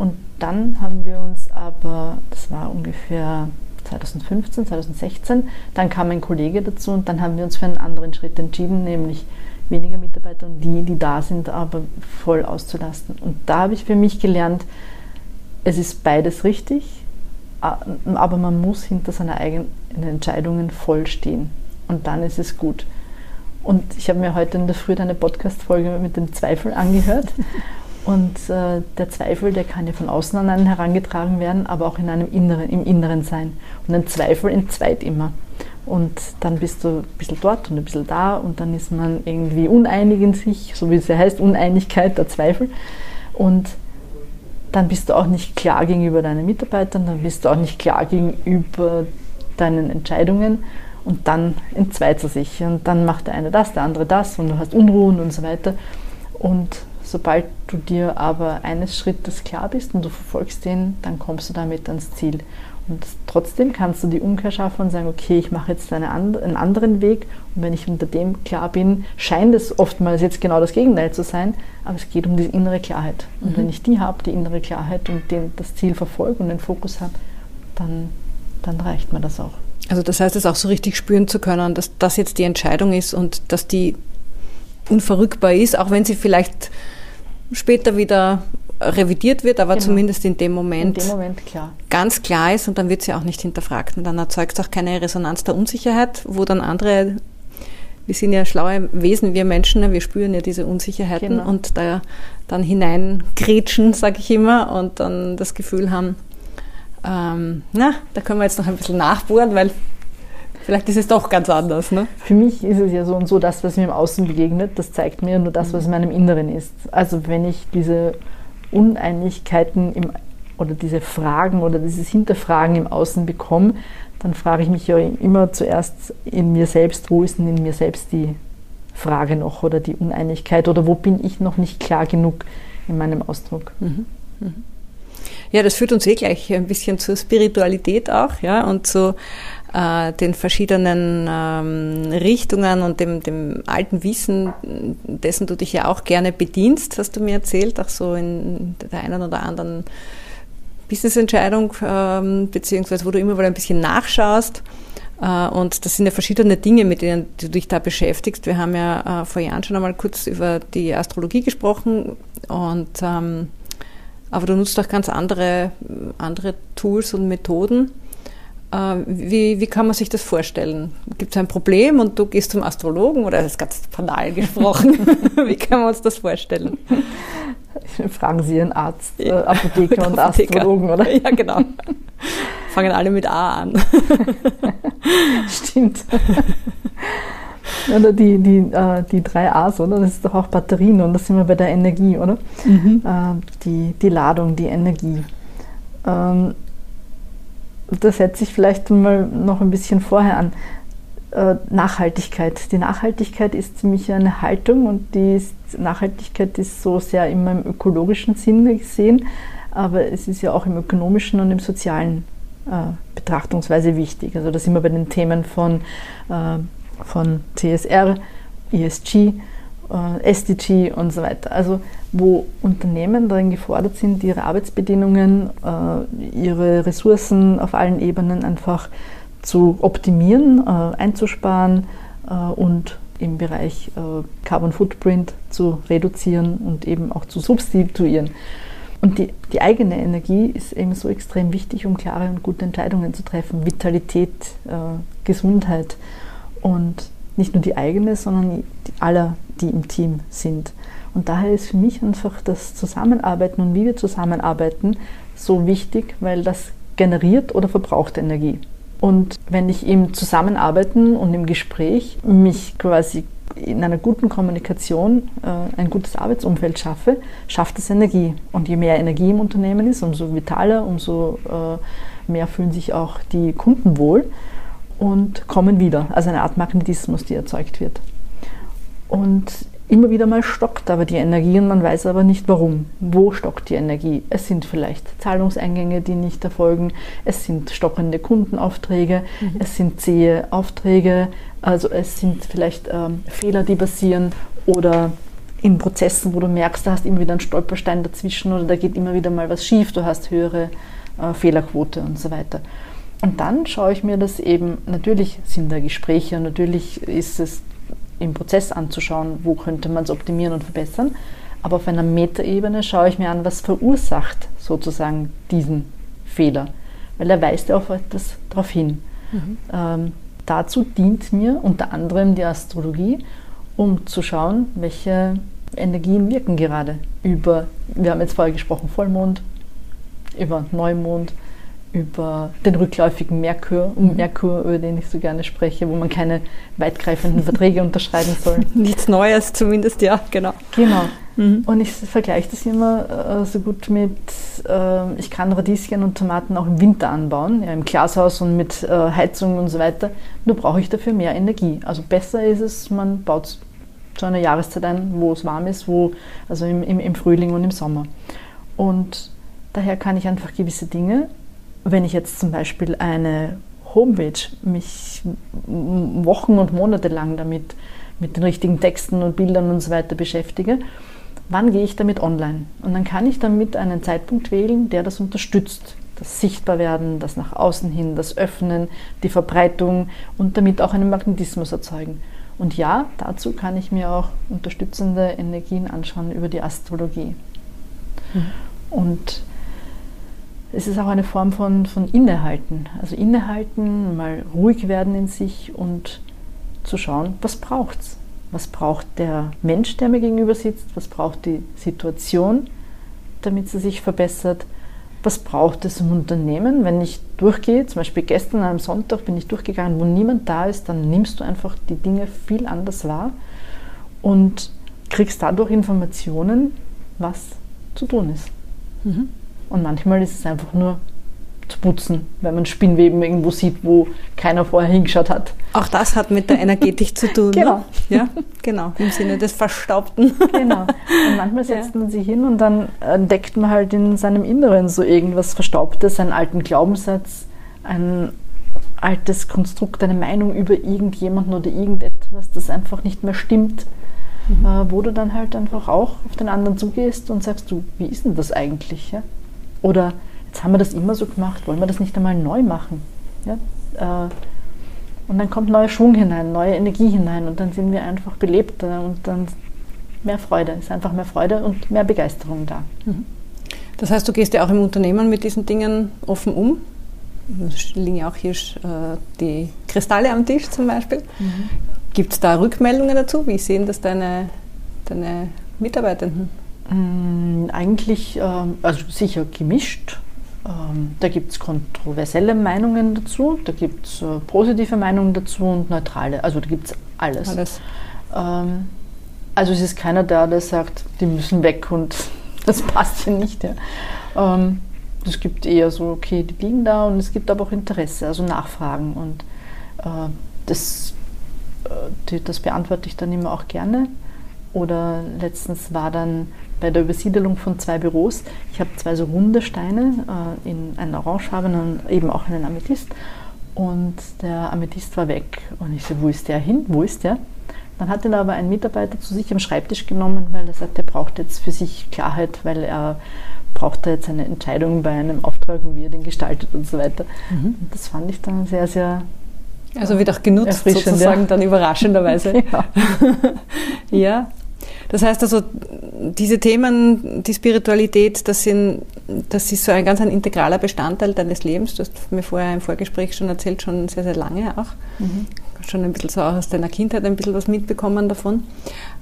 Und dann haben wir uns aber, das war ungefähr 2015, 2016, dann kam ein Kollege dazu und dann haben wir uns für einen anderen Schritt entschieden, nämlich weniger Mitarbeiter und die, die da sind, aber voll auszulasten. Und da habe ich für mich gelernt, es ist beides richtig, aber man muss hinter seinen eigenen Entscheidungen voll stehen. Und dann ist es gut. Und ich habe mir heute in der Früh eine Podcast-Folge mit dem Zweifel angehört. Und äh, der Zweifel, der kann ja von außen an einen herangetragen werden, aber auch in einem Inneren, im Inneren sein. Und ein Zweifel entzweit immer. Und dann bist du ein bisschen dort und ein bisschen da und dann ist man irgendwie uneinig in sich, so wie es ja heißt, Uneinigkeit, der Zweifel. Und dann bist du auch nicht klar gegenüber deinen Mitarbeitern, dann bist du auch nicht klar gegenüber deinen Entscheidungen und dann entzweit es sich und dann macht der eine das, der andere das und du hast Unruhen und so weiter. Und sobald du dir aber eines Schrittes klar bist und du verfolgst den, dann kommst du damit ans Ziel. Und trotzdem kannst du die Umkehr schaffen und sagen, okay, ich mache jetzt eine, einen anderen Weg. Und wenn ich unter dem klar bin, scheint es oftmals jetzt genau das Gegenteil zu sein, aber es geht um die innere Klarheit. Und mhm. wenn ich die habe, die innere Klarheit und den, das Ziel verfolge und den Fokus habe, dann, dann reicht mir das auch. Also das heißt, es auch so richtig spüren zu können, dass das jetzt die Entscheidung ist und dass die unverrückbar ist, auch wenn sie vielleicht später wieder revidiert wird, aber genau. zumindest in dem Moment, in dem Moment klar. ganz klar ist und dann wird sie auch nicht hinterfragt. Und dann erzeugt es auch keine Resonanz der Unsicherheit, wo dann andere, wir sind ja schlaue Wesen, wir Menschen, wir spüren ja diese Unsicherheiten genau. und da dann hineingrätschen, sage ich immer, und dann das Gefühl haben, ähm, na, da können wir jetzt noch ein bisschen nachbohren, weil vielleicht ist es doch ganz anders. Ne? Für mich ist es ja so und so, das, was mir im Außen begegnet, das zeigt mir nur das, was in meinem Inneren ist. Also wenn ich diese Uneinigkeiten im, oder diese Fragen oder dieses Hinterfragen im Außen bekomme, dann frage ich mich ja immer zuerst in mir selbst, wo ist denn in mir selbst die Frage noch oder die Uneinigkeit oder wo bin ich noch nicht klar genug in meinem Ausdruck. Mhm. Mhm. Ja, das führt uns eh gleich ein bisschen zur Spiritualität auch, ja, und zu äh, den verschiedenen ähm, Richtungen und dem, dem alten Wissen, dessen du dich ja auch gerne bedienst, hast du mir erzählt, auch so in der einen oder anderen Business-Entscheidung, ähm, beziehungsweise wo du immer mal ein bisschen nachschaust. Äh, und das sind ja verschiedene Dinge, mit denen du dich da beschäftigst. Wir haben ja äh, vor Jahren schon einmal kurz über die Astrologie gesprochen und ähm, aber du nutzt auch ganz andere, andere Tools und Methoden. Äh, wie, wie kann man sich das vorstellen? Gibt es ein Problem und du gehst zum Astrologen oder das ist ganz banal gesprochen? wie kann man uns das vorstellen? Fragen Sie Ihren Arzt, äh, Apotheker und Apotheker. Astrologen, oder? Ja, genau. Fangen alle mit A an. Stimmt. Oder die, die, äh, die drei A's, oder? Das ist doch auch Batterien und das sind wir bei der Energie, oder? Mhm. Äh, die, die Ladung, die Energie. Ähm, da setze ich vielleicht mal noch ein bisschen vorher an. Äh, Nachhaltigkeit. Die Nachhaltigkeit ist ziemlich eine Haltung und die ist, Nachhaltigkeit ist so sehr immer im ökologischen Sinne gesehen, aber es ist ja auch im ökonomischen und im sozialen äh, Betrachtungsweise wichtig. Also da sind wir bei den Themen von äh, von CSR, ESG, SDG und so weiter. Also wo Unternehmen darin gefordert sind, ihre Arbeitsbedingungen, äh, ihre Ressourcen auf allen Ebenen einfach zu optimieren, äh, einzusparen und im Bereich Carbon Footprint zu reduzieren und eben auch zu substituieren. Und die, die eigene Energie ist eben so extrem wichtig, um klare und gute Entscheidungen zu treffen. Vitalität, Gesundheit. Und nicht nur die eigene, sondern die aller, die im Team sind. Und daher ist für mich einfach das Zusammenarbeiten und wie wir zusammenarbeiten so wichtig, weil das generiert oder verbraucht Energie. Und wenn ich im Zusammenarbeiten und im Gespräch mich quasi in einer guten Kommunikation äh, ein gutes Arbeitsumfeld schaffe, schafft es Energie. Und je mehr Energie im Unternehmen ist, umso vitaler, umso äh, mehr fühlen sich auch die Kunden wohl und kommen wieder. Also eine Art Magnetismus, die erzeugt wird. Und immer wieder mal stockt aber die Energie und man weiß aber nicht warum. Wo stockt die Energie? Es sind vielleicht Zahlungseingänge, die nicht erfolgen, es sind stockende Kundenaufträge, mhm. es sind zähe Aufträge, also es sind vielleicht ähm, Fehler, die passieren oder in Prozessen, wo du merkst, da hast immer wieder einen Stolperstein dazwischen oder da geht immer wieder mal was schief, du hast höhere äh, Fehlerquote und so weiter. Und dann schaue ich mir das eben, natürlich sind da Gespräche und natürlich ist es im Prozess anzuschauen, wo könnte man es optimieren und verbessern. Aber auf einer Metaebene schaue ich mir an, was verursacht sozusagen diesen Fehler. Weil er weist ja auf etwas darauf hin. Mhm. Ähm, dazu dient mir unter anderem die Astrologie, um zu schauen, welche Energien wirken gerade über, wir haben jetzt vorher gesprochen, Vollmond, über Neumond, über den rückläufigen Merkur, um Merkur, über den ich so gerne spreche, wo man keine weitgreifenden Verträge unterschreiben soll. Nichts Neues zumindest, ja, genau. Genau. Mhm. Und ich vergleiche das immer äh, so gut mit, äh, ich kann Radieschen und Tomaten auch im Winter anbauen, ja, im Glashaus und mit äh, Heizung und so weiter. Nur brauche ich dafür mehr Energie. Also besser ist es, man baut zu einer Jahreszeit ein, wo es warm ist, wo, also im, im, im Frühling und im Sommer. Und daher kann ich einfach gewisse Dinge wenn ich jetzt zum Beispiel eine Homepage mich Wochen und Monate lang damit mit den richtigen Texten und Bildern und so weiter beschäftige, wann gehe ich damit online? Und dann kann ich damit einen Zeitpunkt wählen, der das unterstützt. Das Sichtbarwerden, das nach außen hin, das Öffnen, die Verbreitung und damit auch einen Magnetismus erzeugen. Und ja, dazu kann ich mir auch unterstützende Energien anschauen über die Astrologie. Mhm. Und es ist auch eine Form von, von Innehalten. Also innehalten, mal ruhig werden in sich und zu schauen, was braucht es? Was braucht der Mensch, der mir gegenüber sitzt? Was braucht die Situation, damit sie sich verbessert? Was braucht es im Unternehmen? Wenn ich durchgehe, zum Beispiel gestern am Sonntag bin ich durchgegangen, wo niemand da ist, dann nimmst du einfach die Dinge viel anders wahr und kriegst dadurch Informationen, was zu tun ist. Mhm. Und manchmal ist es einfach nur zu putzen, wenn man Spinnweben irgendwo sieht, wo keiner vorher hingeschaut hat. Auch das hat mit der Energetik zu tun. Genau. Ne? Ja, genau. Im Sinne des Verstaubten. Genau. Und manchmal setzt ja. man sich hin und dann entdeckt man halt in seinem Inneren so irgendwas Verstaubtes, einen alten Glaubenssatz, ein altes Konstrukt, eine Meinung über irgendjemanden oder irgendetwas, das einfach nicht mehr stimmt. Mhm. Äh, wo du dann halt einfach auch auf den anderen zugehst und sagst, du, wie ist denn das eigentlich? Ja? Oder jetzt haben wir das immer so gemacht, wollen wir das nicht einmal neu machen? Ja? Äh, und dann kommt neuer Schwung hinein, neue Energie hinein und dann sind wir einfach belebter und dann mehr Freude, ist einfach mehr Freude und mehr Begeisterung da. Mhm. Das heißt, du gehst ja auch im Unternehmen mit diesen Dingen offen um. Es liegen ja auch hier äh, die Kristalle am Tisch zum Beispiel. Mhm. Gibt es da Rückmeldungen dazu? Wie sehen das deine, deine Mitarbeitenden? Mm, eigentlich, ähm, also sicher gemischt. Ähm, da gibt es kontroversielle Meinungen dazu, da gibt es äh, positive Meinungen dazu und neutrale. Also da gibt es alles. alles. Ähm, also es ist keiner da, der sagt, die müssen weg und das passt hier nicht. Ja. Es gibt eher so, okay, die liegen da und es gibt aber auch Interesse, also Nachfragen. Und äh, das, äh, das beantworte ich dann immer auch gerne. Oder letztens war dann bei der Übersiedelung von zwei Büros. Ich habe zwei so runde Steine äh, in einen orangefarbenen, eben auch einen Amethyst. Und der Amethyst war weg. Und ich so, wo ist der hin? Wo ist der? Dann hat ihn aber ein Mitarbeiter zu sich am Schreibtisch genommen, weil er sagt, er braucht jetzt für sich Klarheit, weil er braucht da jetzt eine Entscheidung bei einem Auftrag, wie er den gestaltet und so weiter. Mhm. Und das fand ich dann sehr, sehr also wird auch genutzt sozusagen ja. dann überraschenderweise. ja. ja. Das heißt also, diese Themen, die Spiritualität, das, sind, das ist so ein ganz ein integraler Bestandteil deines Lebens. Du hast mir vorher im Vorgespräch schon erzählt, schon sehr, sehr lange auch. Mhm. Schon ein bisschen so auch aus deiner Kindheit ein bisschen was mitbekommen davon.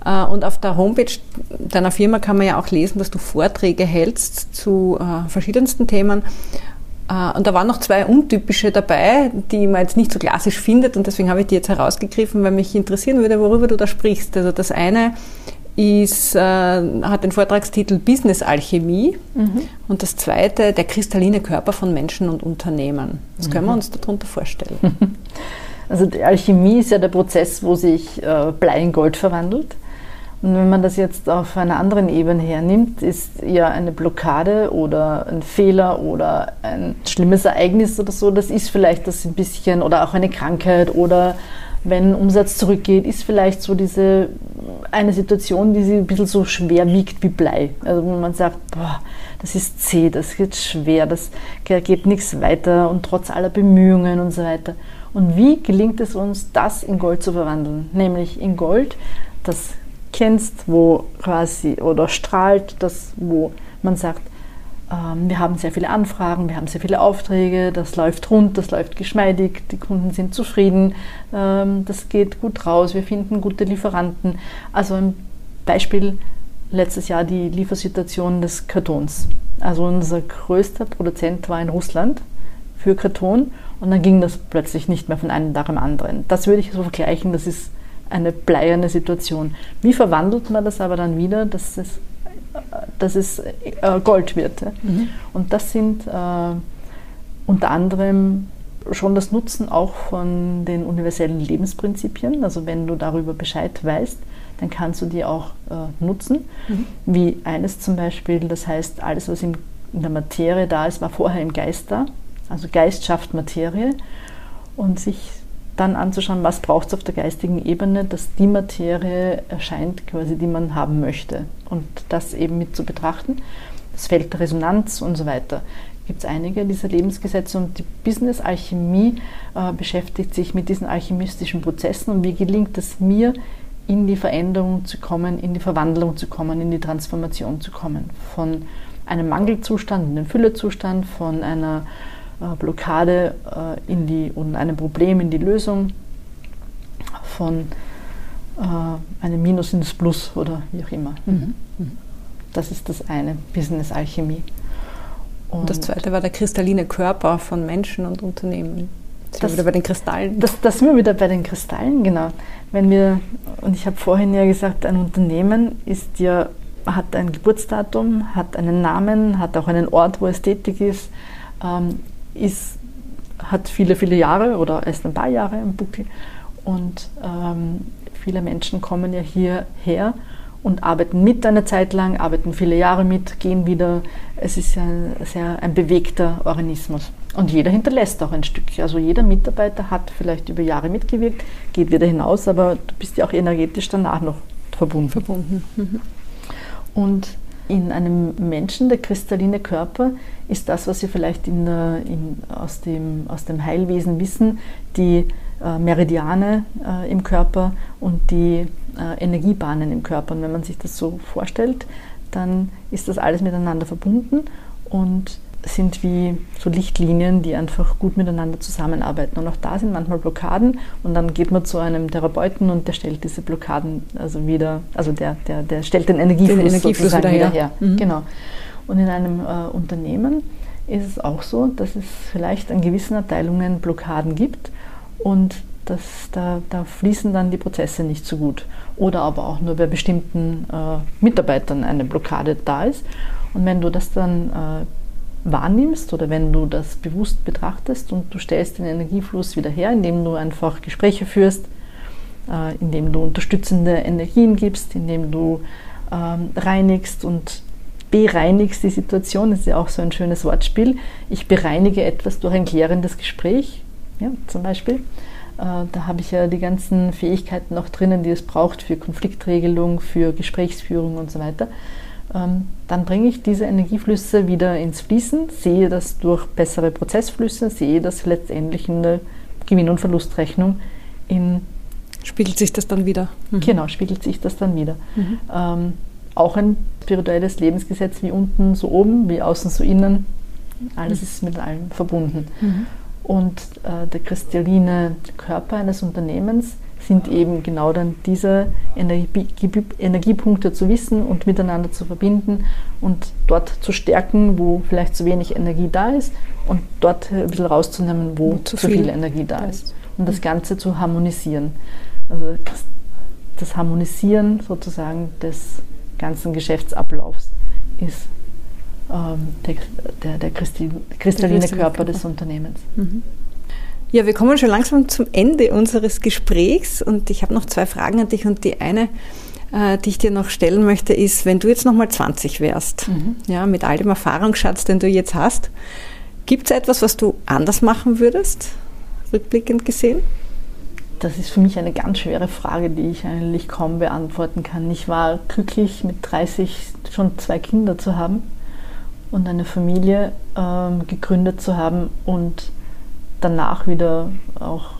Äh, und auf der Homepage deiner Firma kann man ja auch lesen, dass du Vorträge hältst zu äh, verschiedensten Themen. Äh, und da waren noch zwei untypische dabei, die man jetzt nicht so klassisch findet und deswegen habe ich die jetzt herausgegriffen, weil mich interessieren würde, worüber du da sprichst. Also das eine ist, äh, hat den Vortragstitel Business Alchemie mhm. und das zweite der kristalline Körper von Menschen und Unternehmen. Was mhm. können wir uns darunter vorstellen? Also die Alchemie ist ja der Prozess, wo sich äh, Blei in Gold verwandelt. Und wenn man das jetzt auf einer anderen Ebene hernimmt, ist ja eine Blockade oder ein Fehler oder ein schlimmes Ereignis oder so, das ist vielleicht das ein bisschen, oder auch eine Krankheit oder wenn Umsatz zurückgeht, ist vielleicht so diese eine Situation, die sie ein bisschen so schwer wiegt wie Blei. Also wenn man sagt, boah, das ist zäh, das geht schwer, das geht nichts weiter und trotz aller Bemühungen und so weiter. Und wie gelingt es uns, das in Gold zu verwandeln? Nämlich in Gold, das kennst, wo quasi oder strahlt, das, wo man sagt, wir haben sehr viele Anfragen, wir haben sehr viele Aufträge, das läuft rund, das läuft geschmeidig, die Kunden sind zufrieden, ähm, das geht gut raus, wir finden gute Lieferanten. Also ein Beispiel letztes Jahr die Liefersituation des Kartons. Also unser größter Produzent war in Russland für Karton und dann ging das plötzlich nicht mehr von einem Tag am anderen. Das würde ich so vergleichen, das ist eine bleierne Situation. Wie verwandelt man das aber dann wieder, dass es dass es äh, Gold wird. Mhm. Und das sind äh, unter anderem schon das Nutzen auch von den universellen Lebensprinzipien. Also wenn du darüber Bescheid weißt, dann kannst du die auch äh, nutzen. Mhm. Wie eines zum Beispiel, das heißt, alles, was in, in der Materie da ist, war vorher im Geist da. Also Geist schafft Materie. Und sich dann anzuschauen, was braucht es auf der geistigen Ebene, dass die Materie erscheint, quasi, die man haben möchte. Und das eben mit zu betrachten. Das Feld der Resonanz und so weiter. Gibt es einige dieser Lebensgesetze und die Business-Alchemie äh, beschäftigt sich mit diesen alchemistischen Prozessen und wie gelingt es mir, in die Veränderung zu kommen, in die Verwandlung zu kommen, in die Transformation zu kommen. Von einem Mangelzustand in den Füllezustand, von einer Blockade äh, in die, und einem Problem in die Lösung von äh, einem Minus ins Plus oder wie auch immer. Mhm. mhm. Das ist das eine, Business Alchemie. Und, und das zweite war der kristalline Körper von Menschen und Unternehmen. Das, das wieder bei den Kristallen. Das, das sind wir wieder bei den Kristallen, genau. Wenn wir, und ich habe vorhin ja gesagt, ein Unternehmen ist ja, hat ein Geburtsdatum, hat einen Namen, hat auch einen Ort, wo es tätig ist, ähm, ist, hat viele, viele Jahre oder erst ein paar Jahre im Buckel. Und ähm, viele Menschen kommen ja hierher und arbeiten mit eine Zeit lang, arbeiten viele Jahre mit, gehen wieder. Es ist ein, sehr ein bewegter Organismus. Und jeder hinterlässt auch ein Stück. Also jeder Mitarbeiter hat vielleicht über Jahre mitgewirkt, geht wieder hinaus, aber du bist ja auch energetisch danach noch verbunden. verbunden. Mhm. Und in einem Menschen, der kristalline Körper, ist das, was wir vielleicht in, in, aus, dem, aus dem Heilwesen wissen, die äh, Meridiane äh, im Körper und die äh, Energiebahnen im Körper. Und wenn man sich das so vorstellt, dann ist das alles miteinander verbunden und sind wie so Lichtlinien, die einfach gut miteinander zusammenarbeiten. Und auch da sind manchmal Blockaden und dann geht man zu einem Therapeuten und der stellt diese Blockaden also wieder, also der, der, der stellt den Energiefluss, den Energiefluss wieder, wieder, her. Mhm. Genau. Und in einem äh, Unternehmen ist es auch so, dass es vielleicht an gewissen Abteilungen Blockaden gibt und das, da, da, fließen dann die Prozesse nicht so gut. Oder aber auch nur bei bestimmten äh, Mitarbeitern eine Blockade da ist. Und wenn du das dann äh, wahrnimmst oder wenn du das bewusst betrachtest und du stellst den Energiefluss wieder her, indem du einfach Gespräche führst, äh, indem du unterstützende Energien gibst, indem du ähm, reinigst und bereinigst die Situation, das ist ja auch so ein schönes Wortspiel. Ich bereinige etwas durch ein klärendes Gespräch, ja, zum Beispiel. Äh, da habe ich ja die ganzen Fähigkeiten noch drinnen, die es braucht für Konfliktregelung, für Gesprächsführung und so weiter. Ähm, dann bringe ich diese Energieflüsse wieder ins Fließen, sehe das durch bessere Prozessflüsse, sehe das letztendlich in der Gewinn- und Verlustrechnung in Spiegelt sich das dann wieder? Mhm. Genau, spiegelt sich das dann wieder. Mhm. Ähm, auch ein spirituelles Lebensgesetz wie unten so oben, wie außen so innen. Alles mhm. ist mit allem verbunden. Mhm. Und äh, der kristalline Körper eines Unternehmens sind eben genau dann diese Energie, Energiepunkte zu wissen und miteinander zu verbinden und dort zu stärken, wo vielleicht zu wenig Energie da ist und dort ein bisschen rauszunehmen, wo zu, zu viel. viel Energie da ist. Und das Ganze zu harmonisieren. Also das Harmonisieren sozusagen des ganzen Geschäftsablaufs ist ähm, der, der, der kristalline der Körper des Unternehmens. Mhm. Ja, wir kommen schon langsam zum Ende unseres Gesprächs und ich habe noch zwei Fragen an dich und die eine, äh, die ich dir noch stellen möchte, ist, wenn du jetzt nochmal 20 wärst, mhm. ja, mit all dem Erfahrungsschatz, den du jetzt hast, gibt es etwas, was du anders machen würdest, rückblickend gesehen? Das ist für mich eine ganz schwere Frage, die ich eigentlich kaum beantworten kann. Ich war glücklich, mit 30 schon zwei Kinder zu haben und eine Familie ähm, gegründet zu haben und danach wieder auch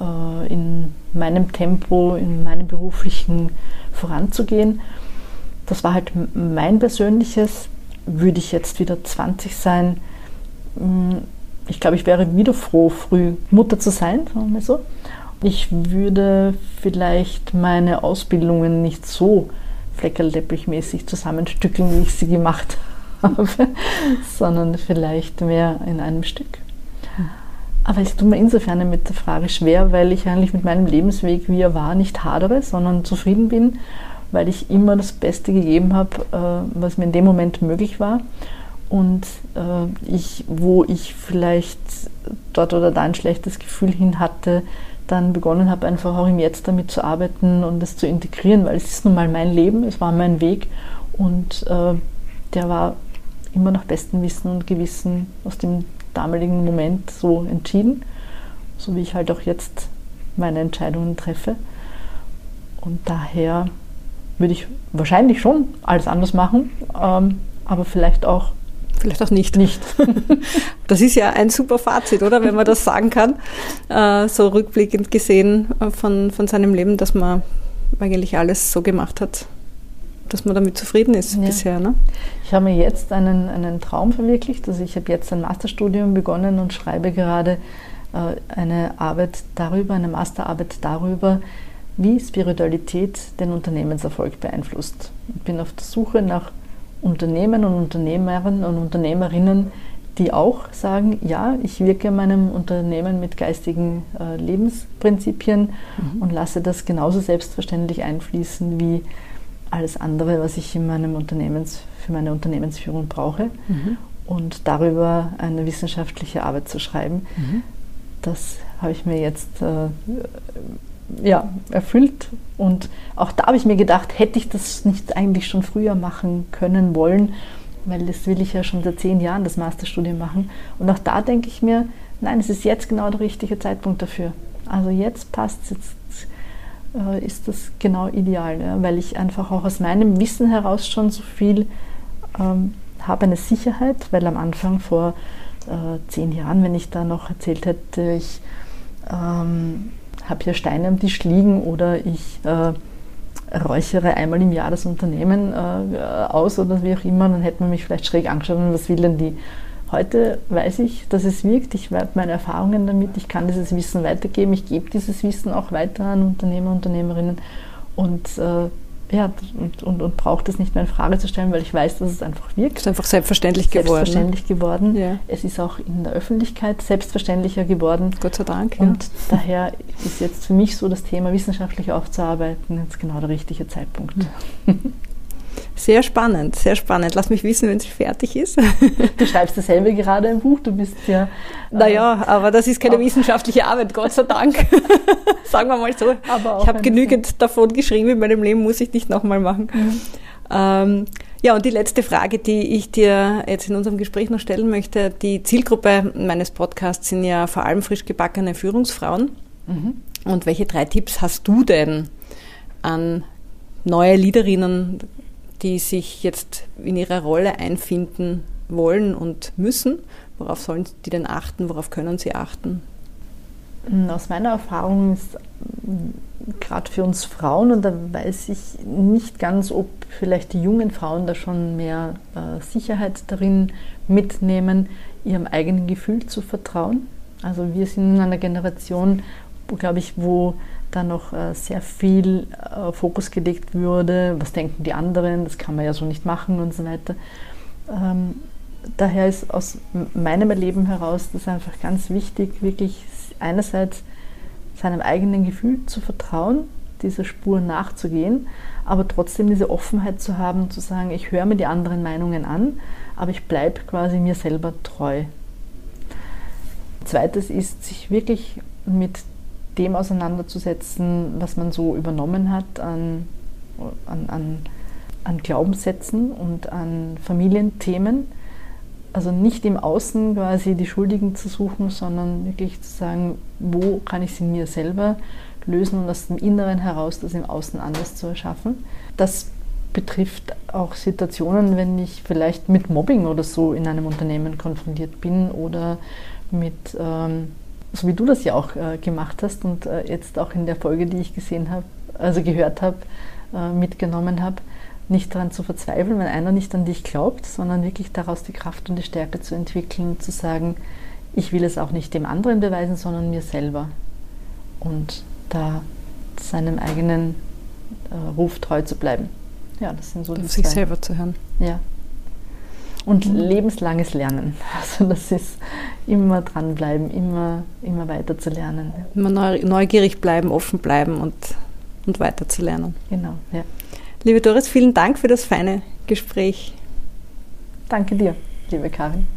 äh, in meinem Tempo, in meinem beruflichen voranzugehen. Das war halt mein persönliches. Würde ich jetzt wieder 20 sein, hm, ich glaube, ich wäre wieder froh, früh Mutter zu sein, sagen wir so. Ich würde vielleicht meine Ausbildungen nicht so fleckerlteppichmäßig zusammenstückeln, wie ich sie gemacht habe, sondern vielleicht mehr in einem Stück. Aber es tut mir insofern mit der Frage schwer, weil ich eigentlich mit meinem Lebensweg, wie er war, nicht hadere, sondern zufrieden bin, weil ich immer das Beste gegeben habe, äh, was mir in dem Moment möglich war. Und äh, ich, wo ich vielleicht dort oder da ein schlechtes Gefühl hin hatte, dann begonnen habe, einfach auch im Jetzt damit zu arbeiten und das zu integrieren, weil es ist nun mal mein Leben, es war mein Weg und äh, der war immer nach bestem Wissen und Gewissen aus dem damaligen Moment so entschieden, so wie ich halt auch jetzt meine Entscheidungen treffe. Und daher würde ich wahrscheinlich schon alles anders machen, ähm, aber vielleicht auch Vielleicht auch nicht. Nicht. das ist ja ein super Fazit, oder? Wenn man das sagen kann, äh, so rückblickend gesehen äh, von, von seinem Leben, dass man eigentlich alles so gemacht hat, dass man damit zufrieden ist ja. bisher. Ne? Ich habe mir jetzt einen, einen Traum verwirklicht. Also ich habe jetzt ein Masterstudium begonnen und schreibe gerade äh, eine Arbeit darüber, eine Masterarbeit darüber, wie Spiritualität den Unternehmenserfolg beeinflusst. Ich bin auf der Suche nach Unternehmen und Unternehmerinnen und Unternehmerinnen, die auch sagen, ja, ich wirke meinem Unternehmen mit geistigen äh, Lebensprinzipien mhm. und lasse das genauso selbstverständlich einfließen wie alles andere, was ich in meinem Unternehmens, für meine Unternehmensführung brauche. Mhm. Und darüber eine wissenschaftliche Arbeit zu schreiben, mhm. das habe ich mir jetzt äh, ja, erfüllt. Und auch da habe ich mir gedacht, hätte ich das nicht eigentlich schon früher machen können wollen, weil das will ich ja schon seit zehn Jahren, das Masterstudium machen. Und auch da denke ich mir, nein, es ist jetzt genau der richtige Zeitpunkt dafür. Also jetzt passt es, jetzt äh, ist das genau ideal, ja, weil ich einfach auch aus meinem Wissen heraus schon so viel ähm, habe, eine Sicherheit, weil am Anfang vor äh, zehn Jahren, wenn ich da noch erzählt hätte, ich ähm, habe hier Steine am Tisch liegen oder ich äh, räuchere einmal im Jahr das Unternehmen äh, aus oder wie auch immer, dann hätte man mich vielleicht schräg angeschaut und was will denn die? Heute weiß ich, dass es wirkt. Ich habe meine Erfahrungen damit. Ich kann dieses Wissen weitergeben. Ich gebe dieses Wissen auch weiter an Unternehmer, Unternehmerinnen und äh, ja, und, und, und braucht es nicht mehr in Frage zu stellen, weil ich weiß, dass es einfach wirkt. Es ist einfach selbstverständlich geworden. Selbstverständlich geworden. Ja. Es ist auch in der Öffentlichkeit selbstverständlicher geworden. Gott sei Dank. Und ja. daher ist jetzt für mich so das Thema wissenschaftlich aufzuarbeiten jetzt genau der richtige Zeitpunkt. Ja. Sehr spannend, sehr spannend. Lass mich wissen, wenn es fertig ist. Du schreibst dasselbe gerade im Buch, du bist ja. Naja, äh, aber das ist keine wissenschaftliche Arbeit, Gott sei Dank. Sagen wir mal so. Aber ich habe genügend Zeit. davon geschrieben in meinem Leben, muss ich nicht nochmal machen. Mhm. Ähm, ja, und die letzte Frage, die ich dir jetzt in unserem Gespräch noch stellen möchte. Die Zielgruppe meines Podcasts sind ja vor allem frisch gebackene Führungsfrauen. Mhm. Und welche drei Tipps hast du denn an neue Leaderinnen, die sich jetzt in ihrer Rolle einfinden wollen und müssen. Worauf sollen die denn achten? Worauf können sie achten? Aus meiner Erfahrung ist gerade für uns Frauen, und da weiß ich nicht ganz, ob vielleicht die jungen Frauen da schon mehr äh, Sicherheit darin mitnehmen, ihrem eigenen Gefühl zu vertrauen. Also wir sind in einer Generation, glaube ich, wo da noch äh, sehr viel äh, Fokus gelegt würde, was denken die anderen, das kann man ja so nicht machen und so weiter. Ähm, daher ist aus meinem Erleben heraus das einfach ganz wichtig, wirklich einerseits seinem eigenen Gefühl zu vertrauen, dieser Spur nachzugehen, aber trotzdem diese Offenheit zu haben, zu sagen, ich höre mir die anderen Meinungen an, aber ich bleibe quasi mir selber treu. Zweites ist, sich wirklich mit dem auseinanderzusetzen, was man so übernommen hat an, an, an, an Glaubenssätzen und an Familienthemen. Also nicht im Außen quasi die Schuldigen zu suchen, sondern wirklich zu sagen, wo kann ich sie mir selber lösen und aus dem Inneren heraus das im Außen anders zu erschaffen. Das betrifft auch Situationen, wenn ich vielleicht mit Mobbing oder so in einem Unternehmen konfrontiert bin oder mit, ähm, so wie du das ja auch äh, gemacht hast und äh, jetzt auch in der Folge, die ich gesehen habe, also gehört habe, äh, mitgenommen habe, nicht daran zu verzweifeln, wenn einer nicht an dich glaubt, sondern wirklich daraus die Kraft und die Stärke zu entwickeln, zu sagen, ich will es auch nicht dem anderen beweisen, sondern mir selber. Und da seinem eigenen äh, Ruf treu zu bleiben. Ja, das sind so die Auf sich selber zu hören. Ja. Und lebenslanges Lernen. Also das ist immer dranbleiben, immer, immer weiter zu lernen. Immer neugierig bleiben, offen bleiben und, und weiter zu lernen. Genau, ja. Liebe Doris, vielen Dank für das feine Gespräch. Danke dir, liebe Karin.